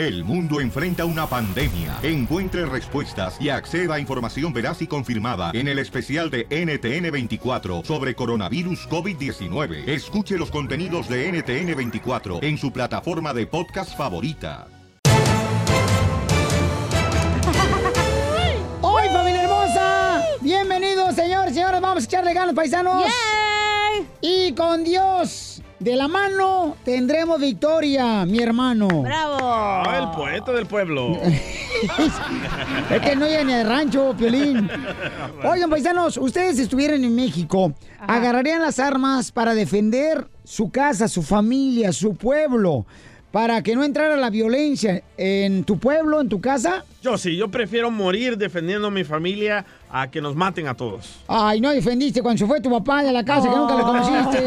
El mundo enfrenta una pandemia. Encuentre respuestas y acceda a información veraz y confirmada en el especial de NTN24 sobre coronavirus COVID-19. Escuche los contenidos de NTN24 en su plataforma de podcast favorita. ¡Hoy, familia hermosa! Bienvenidos, señores, señores. Vamos a echarle ganas, paisanos. Y con Dios de la mano tendremos victoria, mi hermano. ¡Bravo! Ah, el poeta del pueblo. Es que no hay ni de rancho, Piolín. Oigan, paisanos, ustedes estuvieran en México, ¿agarrarían las armas para defender su casa, su familia, su pueblo? Para que no entrara la violencia en tu pueblo, en tu casa. Yo sí, yo prefiero morir defendiendo a mi familia a que nos maten a todos. Ay, no defendiste cuando se fue tu papá de la casa, que nunca le conociste.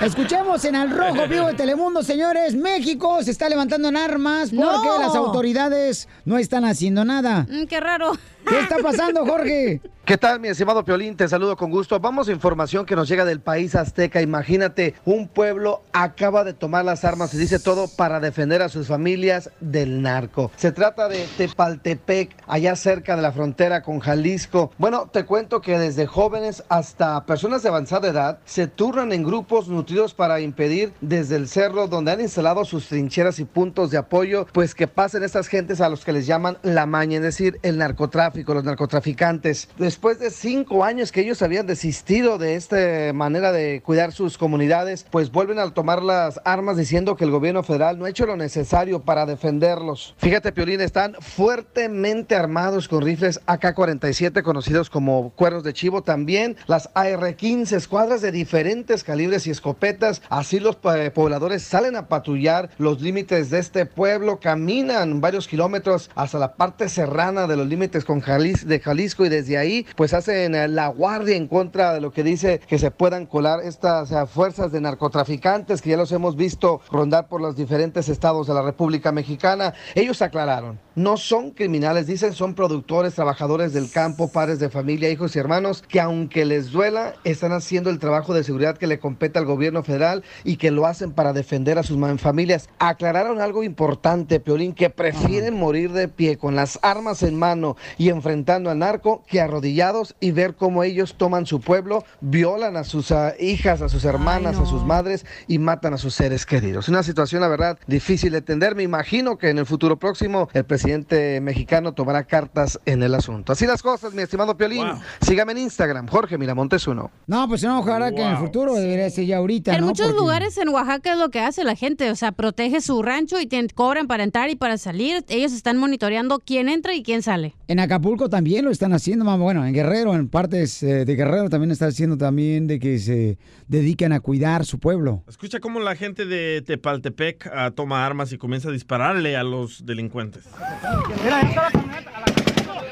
Escuchemos en Al Rojo Vivo de Telemundo, señores. México se está levantando en armas porque No. las autoridades no están haciendo nada. Mm, qué raro. ¿Qué está pasando, Jorge? ¿Qué tal, mi estimado Piolín? Te saludo con gusto. Vamos a información que nos llega del país azteca. Imagínate, un pueblo acaba de tomar las armas y dice todo para defender a sus familias del narco. Se trata de Tepaltepec, allá cerca de la frontera con Jalisco. Bueno, te cuento que desde jóvenes hasta personas de avanzada edad se turnan en grupos nutridos para impedir desde el cerro donde han instalado sus trincheras y puntos de apoyo, pues que pasen estas gentes a los que les llaman la maña, es decir, el narcotráfico, los narcotraficantes. De cinco años que ellos habían desistido de esta manera de cuidar sus comunidades, pues vuelven a tomar las armas diciendo que el gobierno federal no ha hecho lo necesario para defenderlos. Fíjate, Piolín, están fuertemente armados con rifles AK-47 conocidos como cuernos de chivo, también las AR-15, escuadras de diferentes calibres y escopetas. Así los eh, pobladores salen a patrullar los límites de este pueblo, caminan varios kilómetros hasta la parte serrana de los límites con Jalis- de Jalisco y desde ahí pues hacen eh, la guardia en contra de lo que dice que se puedan colar estas eh, fuerzas de narcotraficantes que ya los hemos visto rondar por los diferentes estados de la República Mexicana. Ellos aclararon, no son criminales, dicen son productores, trabajadores del campo, padres de familia, hijos y hermanos, que aunque les duela, están haciendo el trabajo de seguridad que le compete al gobierno federal y que lo hacen para defender a sus familias. Aclararon algo importante, Piolín, que prefieren morir de pie con las armas en mano y enfrentando al narco que arrodillados y ver cómo ellos toman su pueblo, violan a sus ah, hijas, a sus hermanas, a sus madres y matan a sus seres queridos. Una situación, la verdad, difícil de entender. Me imagino que en el futuro próximo el presidente mexicano tomará cartas en el asunto. Así las cosas, mi estimado Piolín. Sígame en Instagram, Jorge Miramontes uno. No, pues no, ojalá que en el futuro debería ser ya ahorita, En ¿no? muchos Porque- lugares en Oaxaca es lo que hace la gente, o sea, protege su rancho y te cobran para entrar y para salir. Ellos están monitoreando quién entra y quién sale. En Acapulco también lo están haciendo, mamá. Bueno, en Guerrero, en partes eh, de Guerrero también están haciendo también de que se dedican a cuidar su pueblo. Escucha cómo la gente de Tepaltepec ah, toma armas y comienza a dispararle a los delincuentes.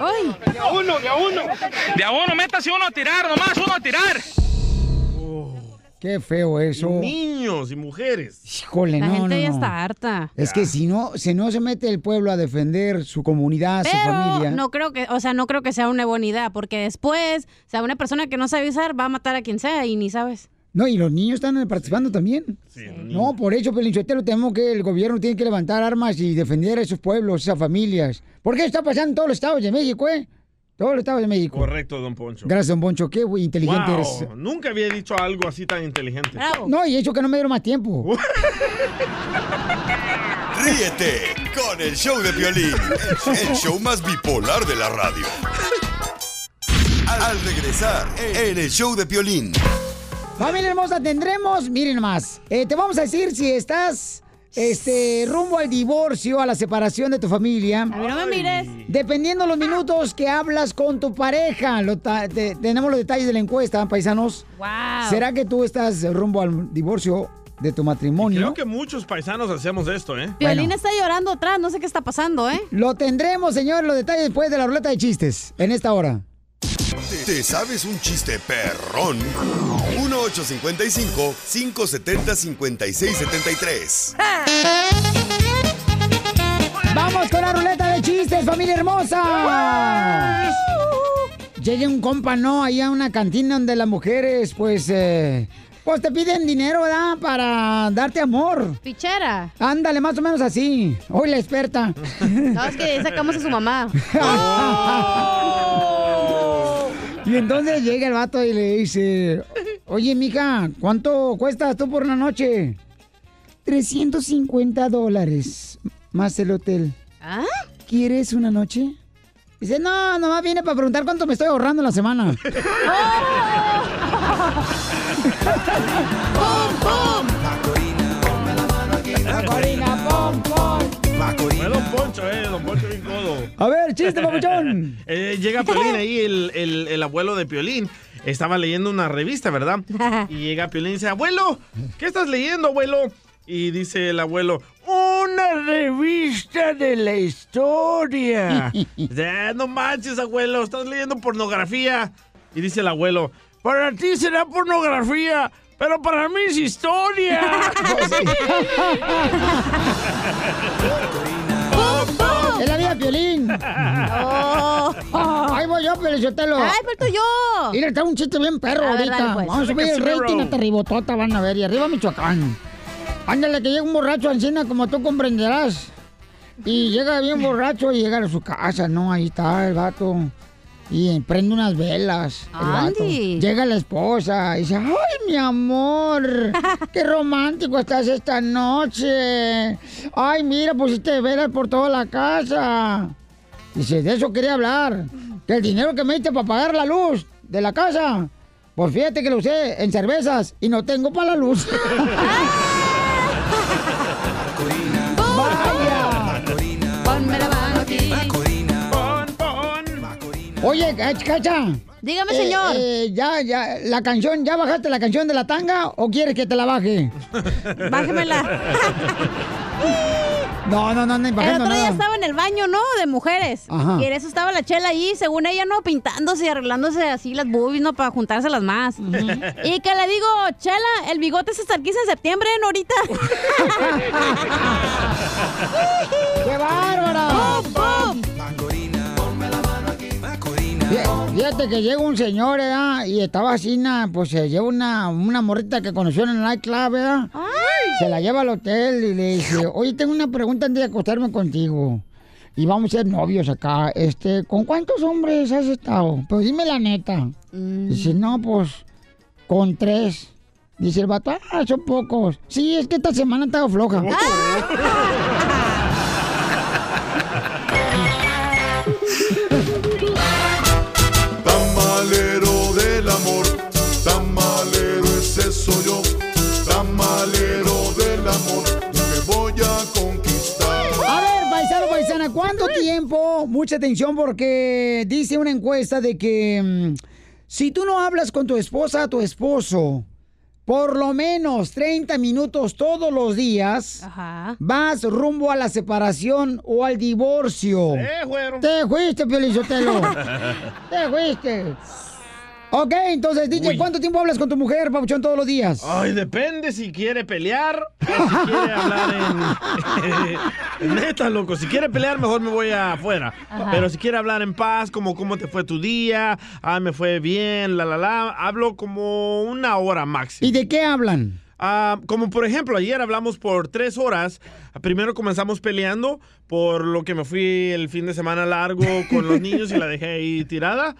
¡Ay! ¡De a uno, de a uno! ¡De a uno, métase uno a tirar, nomás uno a tirar! Qué feo eso. Niños y mujeres. Híjole, La no, gente no, ya no. está harta. Es que si no, si no se mete el pueblo a defender su comunidad, su familia. no creo que, o sea, no creo que sea una buena idea, porque después, o sea, una persona que no sabe usar va a matar a quien sea y ni sabes. No, y los niños están participando también. No, por eso, Pelinchotelo, tenemos que el gobierno tiene que levantar armas y defender a esos pueblos, esas familias. ¿Por qué está pasando en todos los estados de México, eh? Todos los estados de México. Correcto, don Poncho. Gracias, don Poncho. Qué inteligente Wow, eres. Nunca había dicho algo así tan inteligente. No, y eso que no me dieron más tiempo. Ríete con el show de violín, el show más bipolar de la radio. Al regresar en el show de Piolín. Familia hermosa, tendremos, miren más, eh, te vamos a decir si estás este, rumbo al divorcio, a la separación de tu familia. A mí no me mires. Dependiendo los minutos que hablas con tu pareja, lo ta- te- tenemos los detalles de la encuesta, paisanos. Wow. ¿Será que tú estás rumbo al divorcio de tu matrimonio? Creo que muchos paisanos hacemos esto, ¿eh? Violín está llorando atrás, no sé qué está pasando, ¿eh? Lo tendremos, señor, los detalles después de la ruleta de chistes, en esta hora. ¿Te, te sabes un chiste perrón? 1855-570-5673. ¡Vamos con la ruleta de chistes, familia hermosa! Llega un compa, ¿no? Ahí a una cantina donde las mujeres, pues, eh, Pues te piden dinero, ¿verdad? Para darte amor. Pichera. Ándale, más o menos así. Hoy la experta. No, es que sacamos a su mamá. Y entonces llega el vato y le dice, oye, mija, ¿cuánto cuestas tú por una noche? 350 dólares más el hotel. ¿Ah? ¿Quieres una noche? Dice, no, nomás viene para preguntar cuánto me estoy ahorrando en la semana. Fue Don Poncho, eh, Don Poncho bien codo. A ver, chiste, papuchón. Eh, llega Piolín ahí, el, el- el abuelo de Piolín. Estaba leyendo una revista, ¿verdad? Y llega Piolín y dice, abuelo, ¿qué estás leyendo, abuelo? Y dice el abuelo, una revista de la historia. "Ah, no manches, abuelo, estás leyendo pornografía. Y dice el abuelo, para ti será pornografía, pero para mí es historia. Es la vida de Piolín. Oh. Ahí voy yo, Pelizotelo. ¡Ay, falto yo! Mira, está un chiste bien perro A ver, ahorita. dale, pues. Vamos a subir el rating hasta ribotota, van a ver. Y arriba Michoacán. Ándale, que llega un borracho encina, como tú comprenderás. Y llega bien borracho y llega a su casa, ¿no? Ahí está el vato. Y prende unas velas. Andy. Llega la esposa y dice, ¡ay, mi amor! ¡Qué romántico estás esta noche! ¡Ay, mira, pusiste velas por toda la casa! Dice, de eso quería hablar. Que el dinero que me diste para pagar la luz de la casa, pues fíjate que lo usé en cervezas y no tengo para la luz. Oye, Cach- Cacha. Dígame, eh, señor. eh, ya, ya, la canción, ¿ya bajaste la canción de la tanga o quieres que te la baje? Bájemela. No, no, no, no, El otro día nada. estaba en el baño, ¿no? De mujeres. Ajá. Y en eso estaba la chela ahí, según ella, ¿no? Pintándose y arreglándose así las boobies, ¿no? Para juntárselas más. Y que le digo, chela, el bigote es hasta el 15 de septiembre, ¿no? Ahorita. ¡Qué bárbara! ¡Pum, pum! Fí- Fíjate que llega un señor, ¿verdad? Y estaba así, pues se lleva una, una morrita que conoció en el nightclub, ¿verdad? Se la lleva al hotel y le dice, oye, tengo una pregunta antes de acostarme contigo. Y vamos a ser novios acá. Este, ¿con cuántos hombres has estado? Pues dime la neta. Dice, no, pues, con tres. Dice el vato, ah, son pocos. Sí, es que esta semana he estado floja. Tiempo? Mucha atención porque dice una encuesta de que mm, si tú no hablas con tu esposa, tu esposo, por lo menos 30 minutos todos los días, Ajá. vas rumbo a la separación o al divorcio. Eh. Te fuiste, Piolizotelo. Te fuiste. Ok, entonces, DJ, Uy. ¿cuánto tiempo hablas con tu mujer, Pabuchón, todos los días? Ay, depende si quiere pelear o si quiere hablar en... Neta, loco, si quiere pelear mejor me voy afuera. Ajá. Pero si quiere hablar en paz, como cómo te fue tu día, ah, me fue bien, la, la, la, hablo como una hora máximo. ¿Y de qué hablan? Ah, como por ejemplo, ayer hablamos por tres horas. Primero comenzamos peleando por lo que me fui el fin de semana largo con los niños y la dejé ahí tirada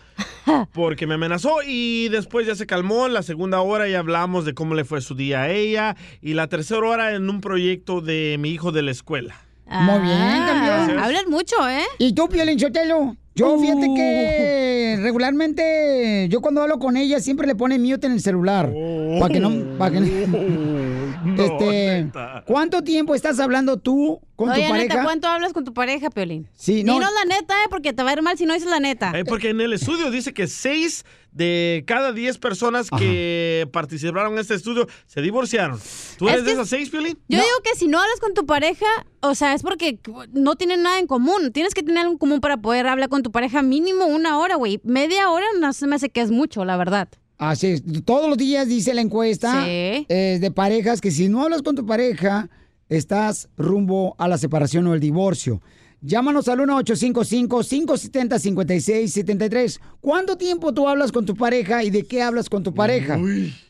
porque me amenazó y después ya se calmó. En la segunda hora ya hablamos de cómo le fue su día a ella y la tercera hora en un proyecto de mi hijo de la escuela. Muy bien, campeón. Ah, Hablas mucho, ¿eh? ¿Y tú, Piolín Sotelo? Yo Uh. fíjate que regularmente yo cuando hablo con ella siempre le pone mute en el celular. Para que no... Para que no- este. ¿Cuánto tiempo estás hablando tú con Oye, tu pareja? neta, ¿cuánto hablas con tu pareja, Piolín? Sí, no. Dinos la neta, ¿eh? Porque te va a ir mal si no dices la neta. Eh, porque en el estudio dice que seis de cada diez personas que participaron en este estudio se divorciaron. ¿Tú Es eres de esas seis, Piolín? Yo digo que si no hablas con tu pareja, o sea, es porque no tienen nada en común. Tienes que tener algo en común para poder hablar con tu pareja mínimo una hora, güey. Media hora no se me hace que es mucho, la verdad. Así es. Todos los días dice la encuesta Sí. eh, de parejas que si no hablas con tu pareja, estás rumbo a la separación o el divorcio. Llámanos al 1-855-570-5673. ¿Cuánto tiempo tú hablas con tu pareja y de qué hablas con tu pareja?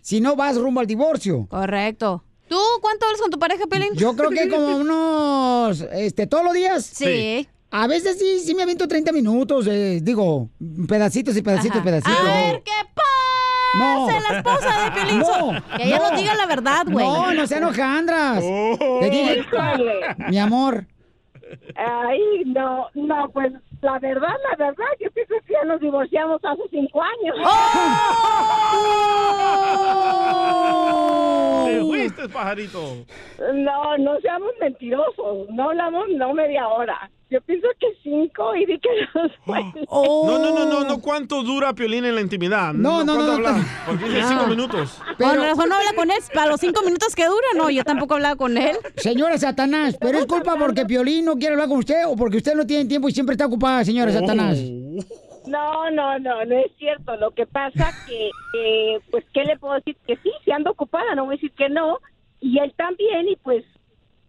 Si no, vas rumbo al divorcio. Correcto. ¿Tú cuánto hablas con tu pareja, Pelín? Yo creo que como unos, este, todos los días. Sí. A veces sí, sí me aviento 30 minutos, eh, digo, pedacitos y pedacitos, Ajá. pedacitos. A ver, ¿qué pasa? No. La esposa de Piolín. No, Que ella no. nos diga la verdad, güey. No, no sean hojandras. Oh. Te dije, Híjole. mi amor, Ay, no, no, pues la verdad, la verdad, yo pienso que ya nos divorciamos hace cinco años. Te fuiste, pajarito. No, no seamos mentirosos, no hablamos no media hora. Yo pienso que cinco y di que nos Oh. No, no, no, no, no. ¿Cuánto dura Piolín en la intimidad? No, no, ¿Cuánto no, no. Porque dice Ah. cinco minutos. Con razón no habla con él para los cinco minutos que dura. No, yo tampoco hablaba con él. señora Satanás, ¿pero es culpa porque Piolín no quiere hablar con usted o porque usted no tiene tiempo y siempre está ocupada, señora Satanás? No, no, no, no es cierto. Lo que pasa que, que, pues, ¿qué le puedo decir? Que sí, si ando ocupada, no voy a decir que no. Y él también, y pues,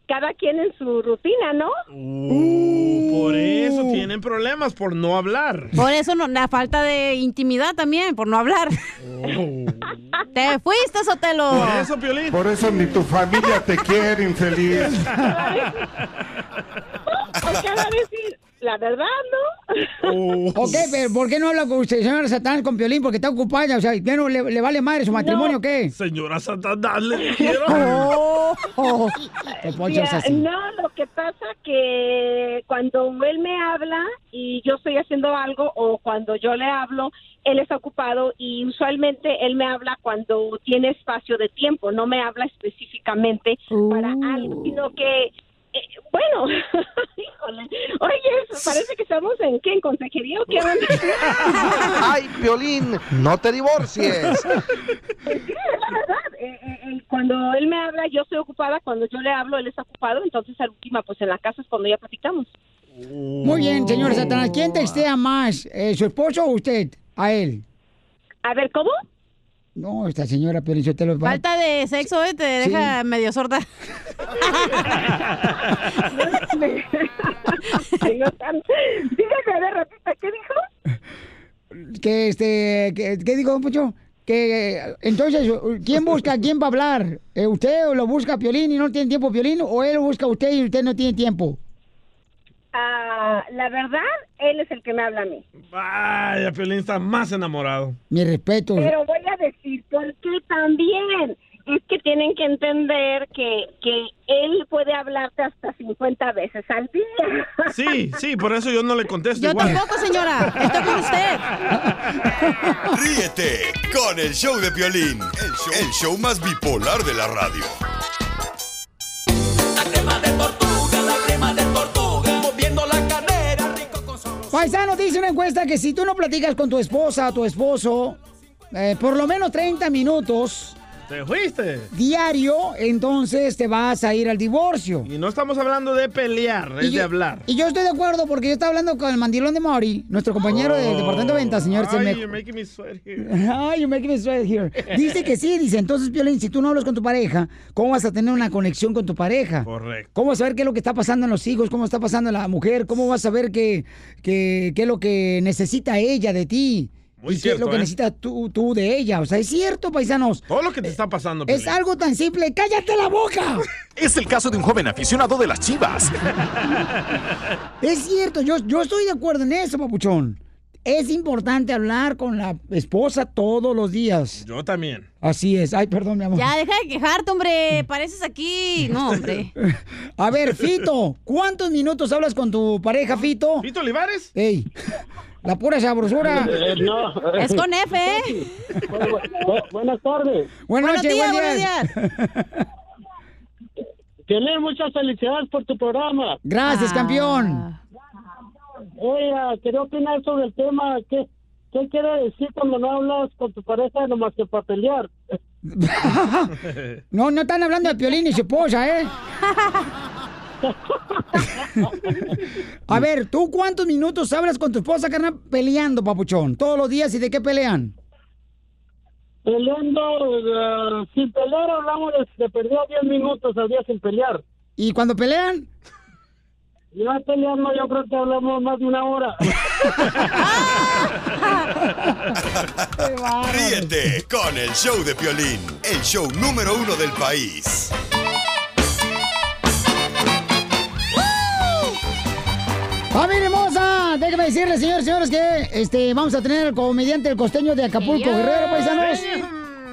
cada quien en su rutina, ¿no? Uh, por eso tienen problemas, por no hablar. Por eso no, la falta de intimidad también, por no hablar. Te fuiste, Sotelo. Por eso, Piolín. Por eso ni tu familia te quiere, infeliz. Hay que decir la verdad, ¿no? Ok, pero ¿por qué no habla con usted, señora Satanás, con Piolín? Porque está ocupada, o sea, ¿qué no le, le vale madre su matrimonio o qué? Señora Satanás, le quiero. Oh, oh. Mira, no, lo que pasa que cuando él me habla y yo estoy haciendo algo o cuando yo le hablo, él está ocupado y usualmente él me habla cuando tiene espacio de tiempo, no me habla específicamente para algo, sino que eh, bueno, híjole, oye, parece que estamos en qué, en consejería o qué onda? ¡Ay, Piolín! ¡No te divorcies! Pues sí, es la verdad. Eh, eh, eh, cuando él me habla, yo estoy ocupada. Cuando yo le hablo, él está ocupado. Entonces, al última, pues en la casa es cuando ya platicamos. Muy bien, señora Satanás. ¿Quién textea más, eh, su esposo o usted? A él. A ver, ¿cómo? No, esta señora Piolín Sotelo va- Falta de sexo, ¿eh? Te Sí. deja medio sorda. Dígame, a ver, repita, ¿qué dijo? que este, que, ¿qué dijo, don Poncho? Que entonces, ¿quién busca a quién va a hablar? Eh, ¿Usted lo busca a Piolín y no tiene tiempo Piolín? ¿O él busca a usted y usted no tiene tiempo? Ah, la verdad, él es el que me habla a mí. Vaya, Piolín está más enamorado. Mi respeto. Pero voy a decir por qué también. Es que tienen que entender que, que él puede hablarte hasta 50 veces al día. Sí, sí, por eso yo no le contesto Yo igual. tampoco, señora. Estoy con usted. Ríete con el show de Piolín, el show, el show más bipolar de la radio. Paisano, dice una encuesta que si tú no platicas con tu esposa o tu esposo eh, por lo menos 30 minutos Te fuiste. diario, entonces te vas a ir al divorcio. Y no estamos hablando de pelear, es de hablar. Y yo estoy de acuerdo porque yo estaba hablando con el mandilón de Mauri, nuestro compañero del departamento de ventas, señor. se Oh. Ay, you're making me sweat here. Ay, you making me sweat here. Dice que sí, dice. Entonces, Piolín, si tú no hablas con tu pareja, ¿cómo vas a tener una conexión con tu pareja? Correcto. ¿Cómo vas a saber qué es lo que está pasando en los hijos? ¿Cómo está pasando en la mujer? ¿Cómo vas a saber qué, qué, qué es lo que necesita ella de ti? Muy y qué es cierto, lo que ¿eh? necesitas tú, tú de ella. O sea, es cierto, paisanos. Todo lo que te está pasando, Es Piolín. algo tan simple. ¡Cállate la boca! Es el caso de un joven aficionado de las chivas. Es cierto, yo, yo estoy de acuerdo en eso, papuchón. Es importante hablar con la esposa todos los días. Yo también. Así es. Ay, perdón, mi amor. Ya, deja de quejarte, hombre. Pareces aquí. No, hombre. A ver, Fito, ¿cuántos minutos hablas con tu pareja, Fito? ¿Fito Olivares? Ey, la pura sabrosura. Eh, no. Es con F, ¿eh? Bu- bu- buenas tardes. Buenas Buenos noches, días, buenos día. días. Muchas felicidades por tu programa. Gracias, Ah. campeón. Oiga, quería opinar sobre el tema. ¿Qué, ¿Qué quiere decir cuando no hablas con tu pareja nomás que para pelear? No, no están hablando de Piolín y su esposa, ¿eh? A ver, ¿tú cuántos minutos hablas con tu esposa, carnal, peleando, papuchón? Todos los días, ¿y de qué pelean? Peleando, eh, sin pelear hablamos de, de perder 10 minutos al día sin pelear. ¿Y cuando pelean? Ya peleando, yo creo que hablamos más de una hora. Ríete con el show de Piolín, el show número uno del país. ¡Familia hermosa! Déjame decirle, señores y señores, que este, vamos a tener al comediante el costeño de Acapulco. Guerrero, paisanos.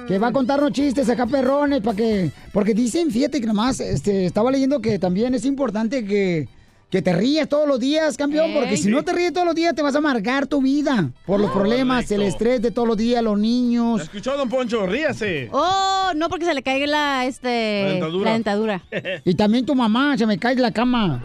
Que va a contarnos chistes acá perrones para que. Porque dicen, fíjate que nomás, este, estaba leyendo que también es importante que, que te rías todos los días, campeón, porque Ey. si no te ríes todos los días te vas a amargar tu vida. Por los problemas, el estrés de todos los días, los niños. ¿Escuchó, don Poncho? Ríase. Oh, no, porque se le caiga la, este, La dentadura. la dentadura. Y también tu mamá se me cae de la cama.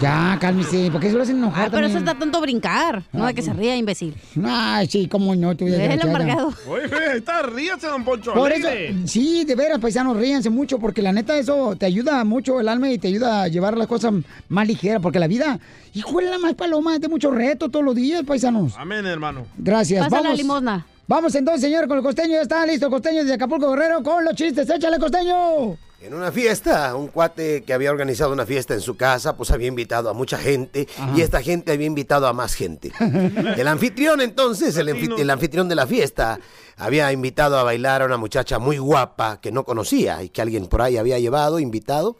Ya, cálmese, porque eso lo hacen enojar Ah, pero eso está tanto brincar, no de que se ría, imbécil. Ay, sí, cómo no, tú Déjelo desgraciada. amargado. Oye, ahí está, ríase, don Poncho. Por eso, sí, de veras, paisanos, ríanse mucho, porque la neta eso te ayuda mucho el alma y te ayuda a llevar las cosas más ligeras, porque la vida, híjole, la más paloma, es de mucho reto todos los días, paisanos. Amén, hermano. Gracias, Pasa la vamos. limosna. Vamos entonces, señor, con el costeño, ya está listo, el costeño de Acapulco Guerrero, con los chistes, échale, costeño. En una fiesta, un cuate que había organizado una fiesta en su casa, pues había invitado a mucha gente y esta gente había invitado a más gente. El anfitrión entonces, el, anfi- el anfitrión de la fiesta, había invitado a bailar a una muchacha muy guapa que no conocía y que alguien por ahí había llevado, invitado.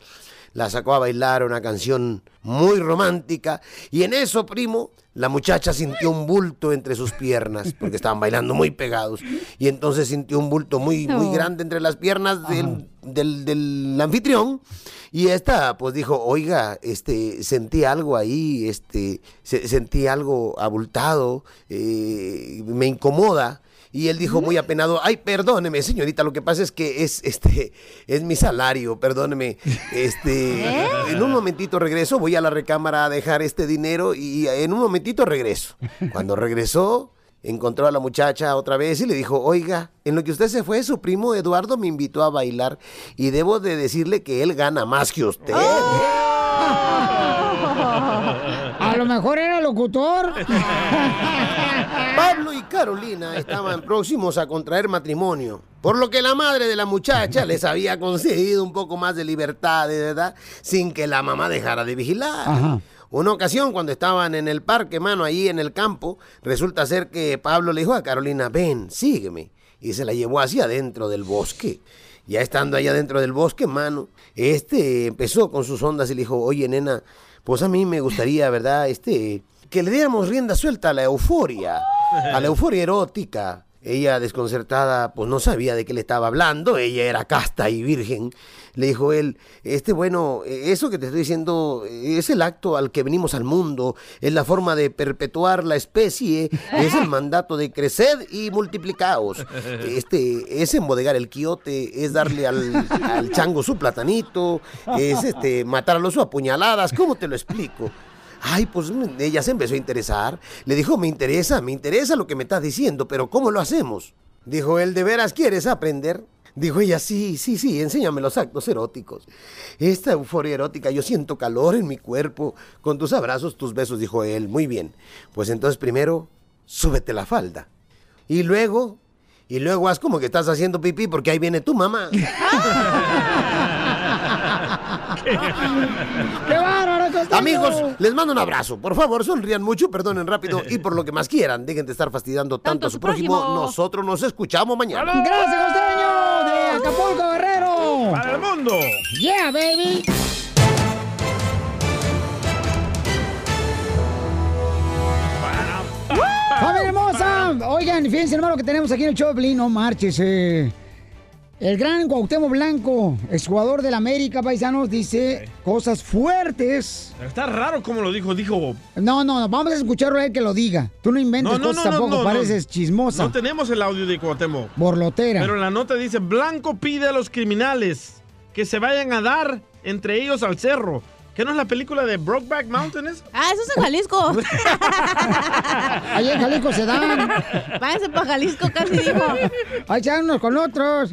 La sacó a bailar una canción muy romántica y en eso, primo, la muchacha sintió un bulto entre sus piernas porque estaban bailando muy pegados y entonces sintió un bulto muy, muy grande entre las piernas del, del, del anfitrión y esta pues dijo, oiga, este, sentí algo ahí, este, se- sentí algo abultado, eh, me incomoda. Y él dijo muy apenado, ay, perdóneme, señorita, lo que pasa es que es, este, es mi salario, perdóneme. Este, en un momentito regreso, voy a la recámara a dejar este dinero y en un momentito regreso. Cuando regresó, encontró a la muchacha otra vez y le dijo, oiga, en lo que usted se fue, su primo Eduardo me invitó a bailar y debo de decirle que él gana más que usted. A lo mejor era locutor. Pablo y Carolina estaban próximos a contraer matrimonio, por lo que la madre de la muchacha les había concedido un poco más de libertad, de verdad, sin que la mamá dejara de vigilar. Ajá. Una ocasión, cuando estaban en el parque, mano, ahí en el campo, resulta ser que Pablo le dijo a Carolina, ven, sígueme. Y se la llevó hacia adentro del bosque. Ya estando allá dentro del bosque, mano, este empezó con sus ondas y le dijo, oye, nena, pues a mí me gustaría, ¿verdad? Este, que le diéramos rienda suelta a la euforia, a la euforia erótica. Ella, desconcertada, pues no sabía de qué le estaba hablando, ella era casta y virgen. Le dijo él, este, bueno, eso que te estoy diciendo es el acto al que venimos al mundo, es la forma de perpetuar la especie, es el mandato de crecer y multiplicaos. Este, es embodegar el quiote, es darle al, al chango su platanito, es este, matarlo a apuñaladas, ¿cómo te lo explico? Ay, pues mm, ella se empezó a interesar. Le dijo, me interesa, me interesa lo que me estás diciendo, pero ¿cómo lo hacemos? Dijo él, ¿de veras quieres aprender? Dijo ella, sí, sí, sí, enséñame los actos eróticos. Esta euforia erótica, yo siento calor en mi cuerpo. Con tus abrazos, tus besos, dijo él. Muy bien. Pues entonces primero, súbete la falda. Y luego, y luego haz como que estás haciendo pipí porque ahí viene tu mamá. ¡Qué costeño! Amigos, les mando un abrazo. Por favor, sonrían mucho, perdonen rápido y por lo que más quieran, dejen de estar fastidiando tanto, a su prójimo. prójimo. Nosotros nos escuchamos mañana. ¡Gracias, costeño! ¡De Acapulco, Guerrero! ¡Para el mundo! ¡Yeah, baby! ¡Familia hermosa! Oigan, fíjense, hermano, que tenemos aquí en el show Piolín, no marches. eh. El gran Cuauhtémoc Blanco, exjugador del América, paisanos, dice cosas fuertes. Está raro como lo dijo. Dijo, No, no, no, vamos a escucharlo a él que lo diga. Tú no inventes No, no, cosas no, tampoco, pareces chismosa. no tenemos el audio de Cuauhtémoc. Borlotera. Pero en la nota dice, Blanco pide a los criminales que se vayan a dar entre ellos al cerro. ¿Qué no es la película de Brokeback Mountain? esa? Ah, eso es en Jalisco. Ahí en Jalisco se dan. Váyanse para Jalisco, casi dijo. Ahí se dan unos con otros.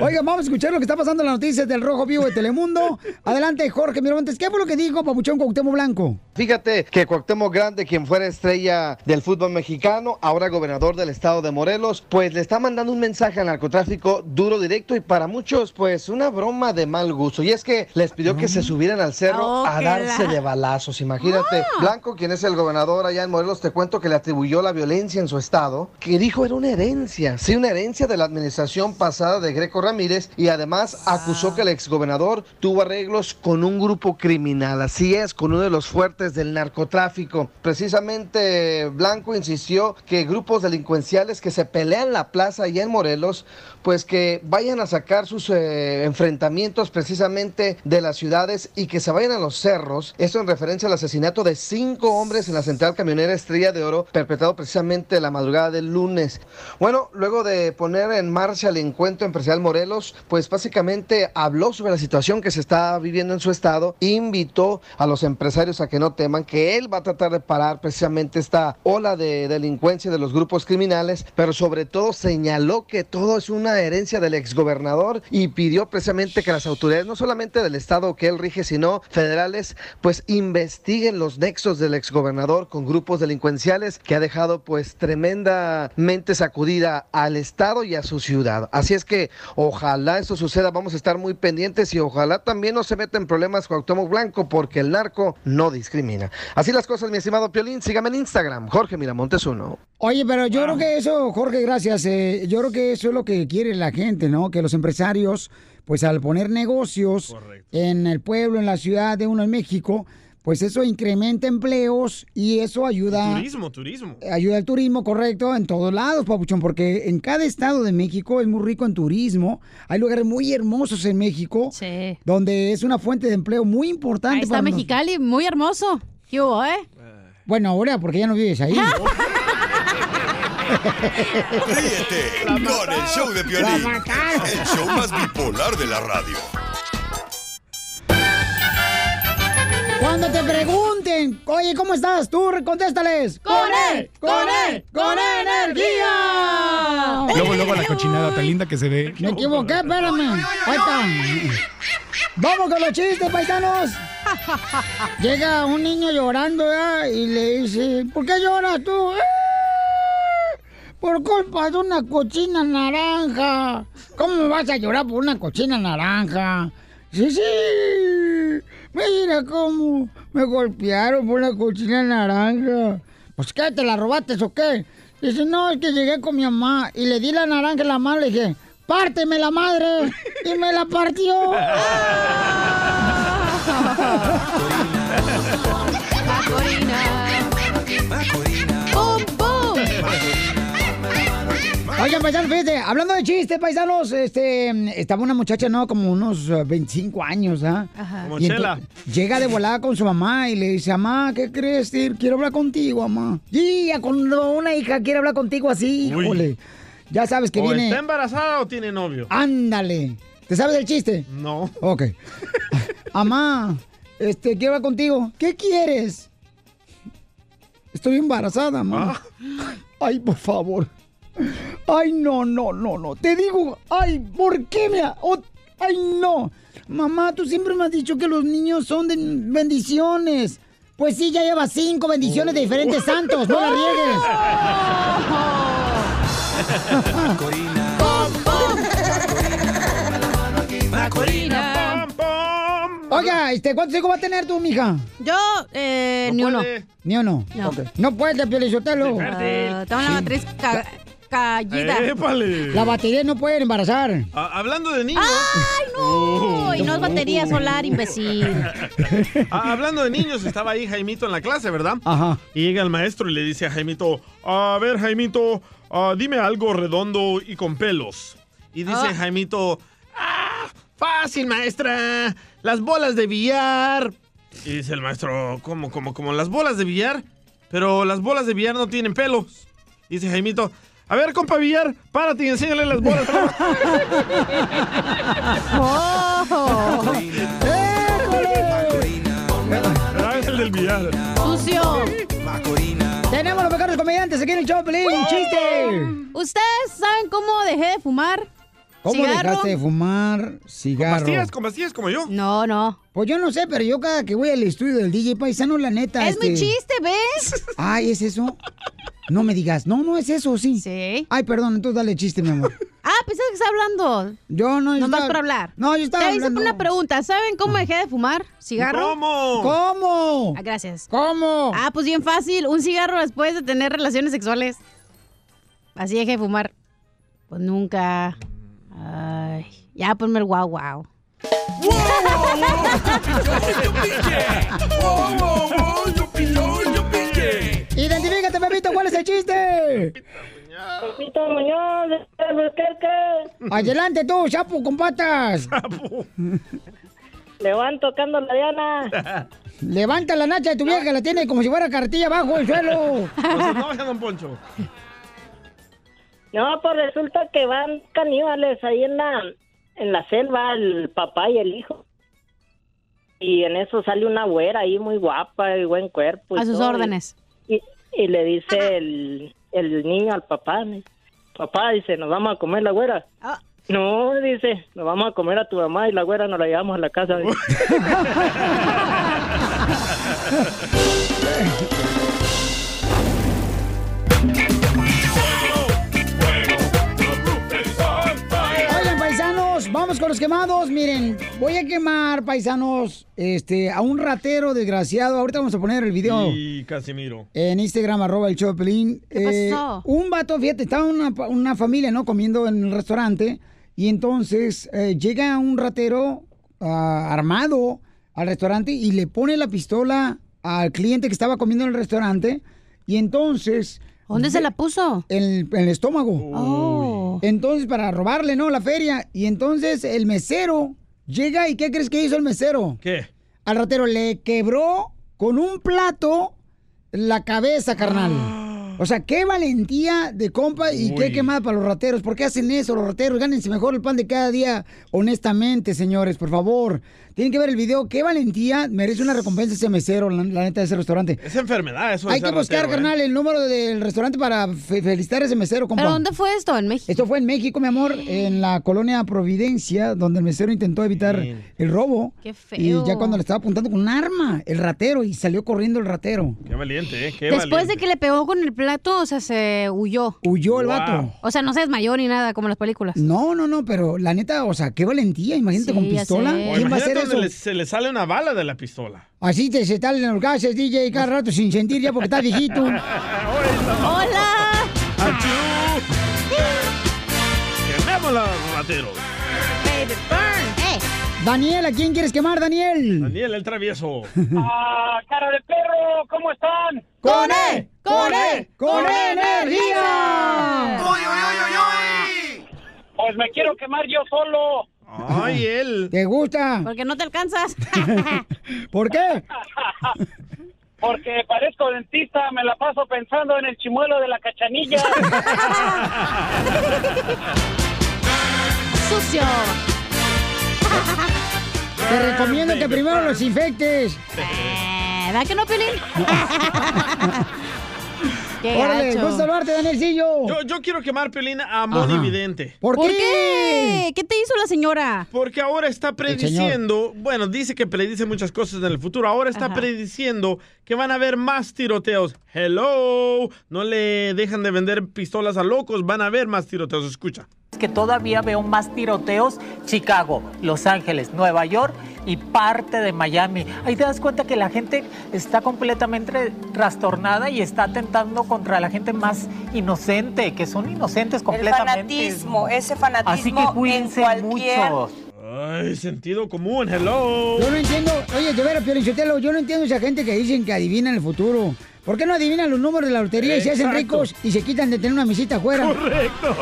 Oigan, vamos a escuchar lo que está pasando en las noticias del Rojo Vivo de Telemundo. Adelante, Jorge Miramontes. ¿Qué fue lo que dijo Papuchón Cuauhtémoc Blanco? Fíjate que Cuauhtémoc Grande, quien fuera estrella del fútbol mexicano, ahora gobernador del estado de Morelos, pues le está mandando un mensaje al narcotráfico duro, directo y para muchos, pues una broma de mal gusto. Y es que les pidió que se subieran al cerro a darse de balazos. Imagínate, Blanco, quien es el gobernador allá en Morelos, te cuento que le atribuyó la violencia en su estado, que dijo era una herencia, sí, una herencia de la administración pasada de Greco Ramírez y además acusó que el exgobernador tuvo arreglos con un grupo criminal, así es, con uno de los fuertes del narcotráfico. Precisamente Blanco insistió que grupos delincuenciales que se pelean la plaza allá en Morelos, pues que vayan a sacar sus eh, enfrentamientos precisamente de las ciudades y que se vayan a los cerros. Esto en referencia al asesinato de cinco hombres en la central camionera Estrella de Oro, perpetrado precisamente la madrugada del lunes. Bueno, luego de poner en marcha el encuentro empresarial Morelos, pues básicamente habló sobre la situación que se está viviendo en su estado, invitó a los empresarios a que no teman, que él va a tratar de parar precisamente esta ola de delincuencia de los grupos criminales, pero sobre todo señaló que todo es una herencia del exgobernador y pidió precisamente que las autoridades, no solamente del estado que él rige, sino federales, pues investiguen los nexos del exgobernador con grupos delincuenciales que ha dejado pues tremendamente sacudida al estado y a su ciudad. Así es que ojalá eso suceda, vamos a estar muy pendientes y ojalá también no se meta en problemas Cuauhtémoc Blanco porque el narco no discrimina. Así las cosas, mi estimado Piolín, sígame en Instagram, Jorge Miramontes uno. Oye, pero yo creo que eso, Jorge, gracias. eh, yo creo que eso es lo que quiere la gente, ¿no? Que los empresarios, pues al poner negocios en el pueblo, en la ciudad de uno en México, pues eso incrementa empleos y eso ayuda. Turismo, turismo. Ayuda al turismo, correcto, en todos lados, Papuchón, porque en cada estado de México es muy rico en turismo. Hay lugares muy hermosos en México, donde es una fuente de empleo muy importante. Ahí está para nos- Mexicali, muy hermoso. ¿Qué hubo, eh? Bueno, ahora, porque ya no vives ahí. Ríete con el show de Piolín, el show más bipolar de la radio. Cuando te pregunten, oye, ¿cómo estás? Tú contéstales. ¡Con él! ¡Con él! ¡Con energía! Luego, luego la cochinada tan linda que se ve. Me equivoqué, espérame. Ahí está. Vamos con los chistes, paisanos. Llega un niño llorando ¿verdad? y le dice, ¿por qué lloras tú? "Eh, Por culpa de una cochina naranja. ¿Cómo vas a llorar por una cochina naranja? Sí, sí. Mira cómo me golpearon por una cochina naranja. Pues qué, ¿te la robaste o qué? Dice, no, es que llegué con mi mamá y le di la naranja en la mano y le dije, párteme la madre. Y me la partió. ¡Pum, pum! Oigan, paisanos, fíjate, hablando de chistes, paisanos, este, estaba una muchacha, ¿no? Como unos eh, 25 años, ¿ah? Como Y Chela. entonces Llega de volada con su mamá y le dice, mamá, ¿qué crees? Steve? Quiero hablar contigo, mamá. Y ya cuando una hija quiere hablar contigo así, Uy. híjole. Ya sabes que ¿O viene... está embarazada o tiene novio? Ándale. ¿Te sabes el chiste? No. Ok. Mamá, este, quiero hablar contigo. ¿Qué quieres? Estoy embarazada, mamá. Ay, por favor. Ay, no, no, no, no. Te digo, ay, ¿por qué me... ha- oh, ay, no. Mamá, tú siempre me has dicho que los niños son de bendiciones. Pues sí, ya llevas cinco bendiciones de diferentes santos. No la riegues. Macorina. Oiga, este, ¿cuántos hijos va a tener tú, mija? Yo, eh, ni uno. ¿Ni uno? No. No puede, Piolizotelo. Ah, tengo la matriz caída. ¡Épale! La batería no puede embarazar. Hablando de niños. ¡Ay, no! Y no es batería solar, imbécil. Hablando de niños, estaba ahí Jaimito en la clase, ¿verdad? Ajá. Y llega el maestro y le dice a Jaimito, a ver Jaimito, ah, dime algo redondo y con pelos. Y dice Ah. Jaimito, ah, fácil maestra, las bolas de billar. Y dice el maestro, ¿cómo, cómo, cómo las bolas de billar? Pero las bolas de billar no tienen pelos. Dice Jaimito, a ver compa billar, párate y enséñale las bolas. ¡Oh! Ah, es el del billar. ¡Sucio! Tenemos los mejores comediantes aquí en el show, Pelín. ¡Chiste! ¿Ustedes saben cómo dejé de fumar? ¿Cómo ¿Cigarro? dejaste de fumar cigarro? Pastillas, con pastillas como yo. No, no. Pues yo no sé, pero yo cada que voy al estudio del DJ Paisano, la neta. Es mi este- chiste, ¿ves? Ay, ¿es eso? No me digas. No, no es eso, sí. Sí. Ay, perdón, entonces dale chiste, mi amor. Ah, pensé que estaba hablando. Yo no, yo Nomás estaba- por hablar. No, yo estaba Te hice hablando. una pregunta. ¿Saben cómo dejé de fumar cigarro? ¿Cómo? ¿Cómo? Ah, gracias. ¿Cómo? Ah, pues bien fácil. Un cigarro después de tener relaciones sexuales. Así dejé de fumar. Pues nunca. Ay. Ya ponme el guau guau. Identifícate, Pepito, ¿cuál es el chiste? Pepito Muñoz, Albuquerque. Adelante tú, sapo con patas. Le van tocando la diana. Levanta la nacha de tu vieja que la tiene como si fuera cartilla abajo del suelo. No se enoje, don Poncho. No, pues resulta que van caníbales ahí en la, en la selva, el papá y el hijo. Y en eso sale una güera ahí muy guapa y buen cuerpo. y A sus todo, órdenes. Y, le dice el, el niño al papá, papá dice, nos vamos a comer la güera. Ah. No, dice, nos vamos a comer a tu mamá y la güera nos la llevamos a la casa. los quemados. Miren, voy a quemar, paisanos, este, a un ratero desgraciado. Ahorita vamos a poner el video. Y Casimiro. En Instagram, arroba el show. ¿Qué pasó? Un vato, fíjate, estaba una, una familia, ¿no? Comiendo en el restaurante. Y entonces eh, llega un ratero ah, armado al restaurante y le pone la pistola al cliente que estaba comiendo en el restaurante. Y entonces... ¿Dónde se la puso? En el, en el estómago. Oh. Entonces, para robarle, ¿no? La feria. Y entonces el mesero llega y ¿qué crees que hizo el mesero? ¿Qué? Al ratero le quebró con un plato la cabeza, carnal. O sea, qué valentía de compa y qué quemada para los rateros. ¿Por qué hacen eso los rateros? Gánense mejor el pan de cada día, honestamente, señores, por favor. Tienen que ver el video. Qué valentía. Merece una recompensa ese mesero, la, la neta, de ese restaurante. Es enfermedad eso. Hay que ser buscar, ratero, ¿eh? carnal, el número del restaurante para fe- felicitar a ese mesero, compa. ¿Pero dónde fue esto? ¿En México? Esto fue en México, mi amor, en la colonia Providencia, donde el mesero intentó evitar el robo. Qué feo. Y ya cuando le estaba apuntando con un arma, el ratero, y salió corriendo el ratero. Qué valiente, ¿eh? Qué Después valiente. de que le pegó con el plato, o sea, se huyó. Huyó el Wow. vato. O sea, no se desmayó ni nada, como en las películas. No, no, no, pero la neta, o sea, qué valentía, imagínate Sí, con pistola. ¿Quién va a hacer imagínate eso? donde le- se le sale una bala de la pistola. Así te se en los gases, DJ, cada rato sin sentir ya porque estás viejito. ¡Hola! ¡Quemémosla, rateros! Baby burn. ¡Eh! Daniel, ¿a quién quieres quemar, Daniel? Daniel, el travieso. ¡Ah, cara de perro! ¿Cómo están? ¡Con E! ¡Con E! ¡Con energía! Pues me quiero quemar yo solo. Ay, él. ¿Te gusta? Porque no te alcanzas. ¿Por qué? Porque parezco dentista, me la paso pensando en el chimuelo de la cachanilla. Sucio. Te recomiendo que primero los infectes. Eh, ¿Verdad que no, Pelín? Qué Órale, gacho. gusto saludarte, Danielcillo. Yo, yo quiero quemar Pelín a Moni Ajá. Vidente. ¿Por, ¿Por qué? qué? ¿Qué te hizo la señora? Porque ahora está prediciendo, bueno, dice que predice muchas cosas en el futuro. Ahora está Ajá. prediciendo que van a haber más tiroteos. Hello, no le dejan de vender pistolas a locos, van a haber más tiroteos. Escucha. que todavía veo más tiroteos, Chicago, Los Ángeles, Nueva York y parte de Miami. Ahí te das cuenta que la gente está completamente trastornada y está atentando contra la gente más inocente, que son inocentes completamente. fanatismo, ese fanatismo Así que cuídense en cualquier- mucho. Ay, sentido común, hello. Yo no entiendo, oye, de veras, Piolichotelo, yo no entiendo esa gente que dicen que adivinan el futuro. ¿Por qué no adivinan los números de la lotería y se hacen ricos y se quitan de tener una mesita afuera? Correcto.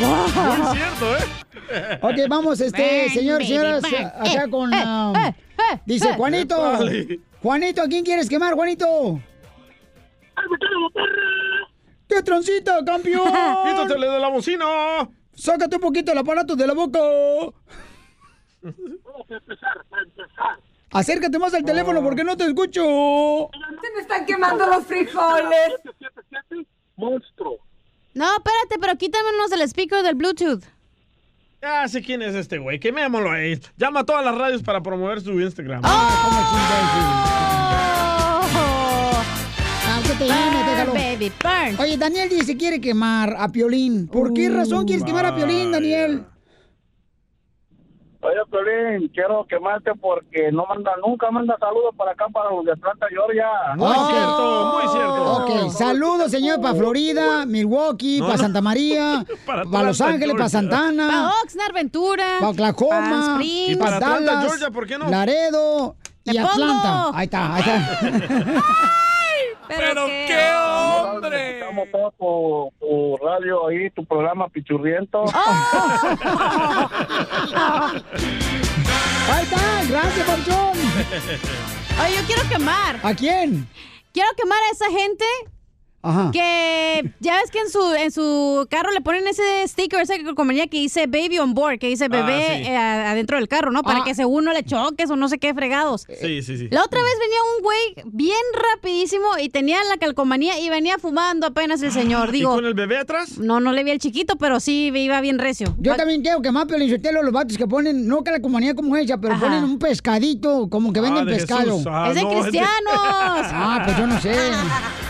Muy cierto, ¿eh? Ok, vamos, este, señor, señoras, bang. acá Eh, con... eh, um, eh, eh, dice, eh. Juanito, Vale. Juanito, ¿a quién quieres quemar, Juanito? ¿Qué transita, campeón? Quítatele de la bocina. Sácate un poquito el aparato de la boca. Acércate más al teléfono porque no te escucho. Se me están quemando los frijoles. Monstruo. No, espérate, pero quítamenos el speaker del Bluetooth. Ya sé quién es este güey, quemémoslo ahí. Llama a todas las radios para promover su Instagram. Ah, cómo chinga Oh. Te déjalo. Baby burn. Oye, Daniel dice quiere quemar a Piolín. ¿Por qué razón quieres quemar a Piolín, Daniel? Oye, Piolín, quiero quemarte porque no manda, nunca manda saludos para acá, para los de Atlanta, Georgia. Muy cierto, muy cierto. Ok, saludos, señor, para Florida, Milwaukee, No, para. Santa María, Para para, Los Ángeles, para. Santana, Para Oxnard, Ventura. para Oklahoma, Springs. Y para Atlanta, Dallas, Georgia, ¿por qué no? Laredo y. Atlanta. Ahí está, ahí está. Pero, qué hombre. Escuchamos todo tu, tu radio ahí, tu programa Pichurriento. Ahí está, gracias, Ponchón. Oye, yo quiero quemar. ¿A quién? Quiero quemar a esa gente Ajá. que ya ves que en su en su carro le ponen ese sticker, esa compañía que dice baby on board, que dice bebé Ah, sí. eh, adentro del carro, ¿no? Para Ah. que según no le choques o no sé qué fregados. Sí, sí, sí. La otra vez venía un güey bien rapidísimo y tenía la calcomanía y venía fumando apenas el señor. ¿Y Digo, con el bebé atrás? no, no le vi el chiquito, pero sí iba bien recio. Yo también quiero quemar Piolín Sotelo, los vatos que ponen, no que la comunidad como ella, pero Ajá. ponen un pescadito, como que venden de pescado. Jesús. Ah, es de no, es de- cristianos. Ah, pues yo no sé.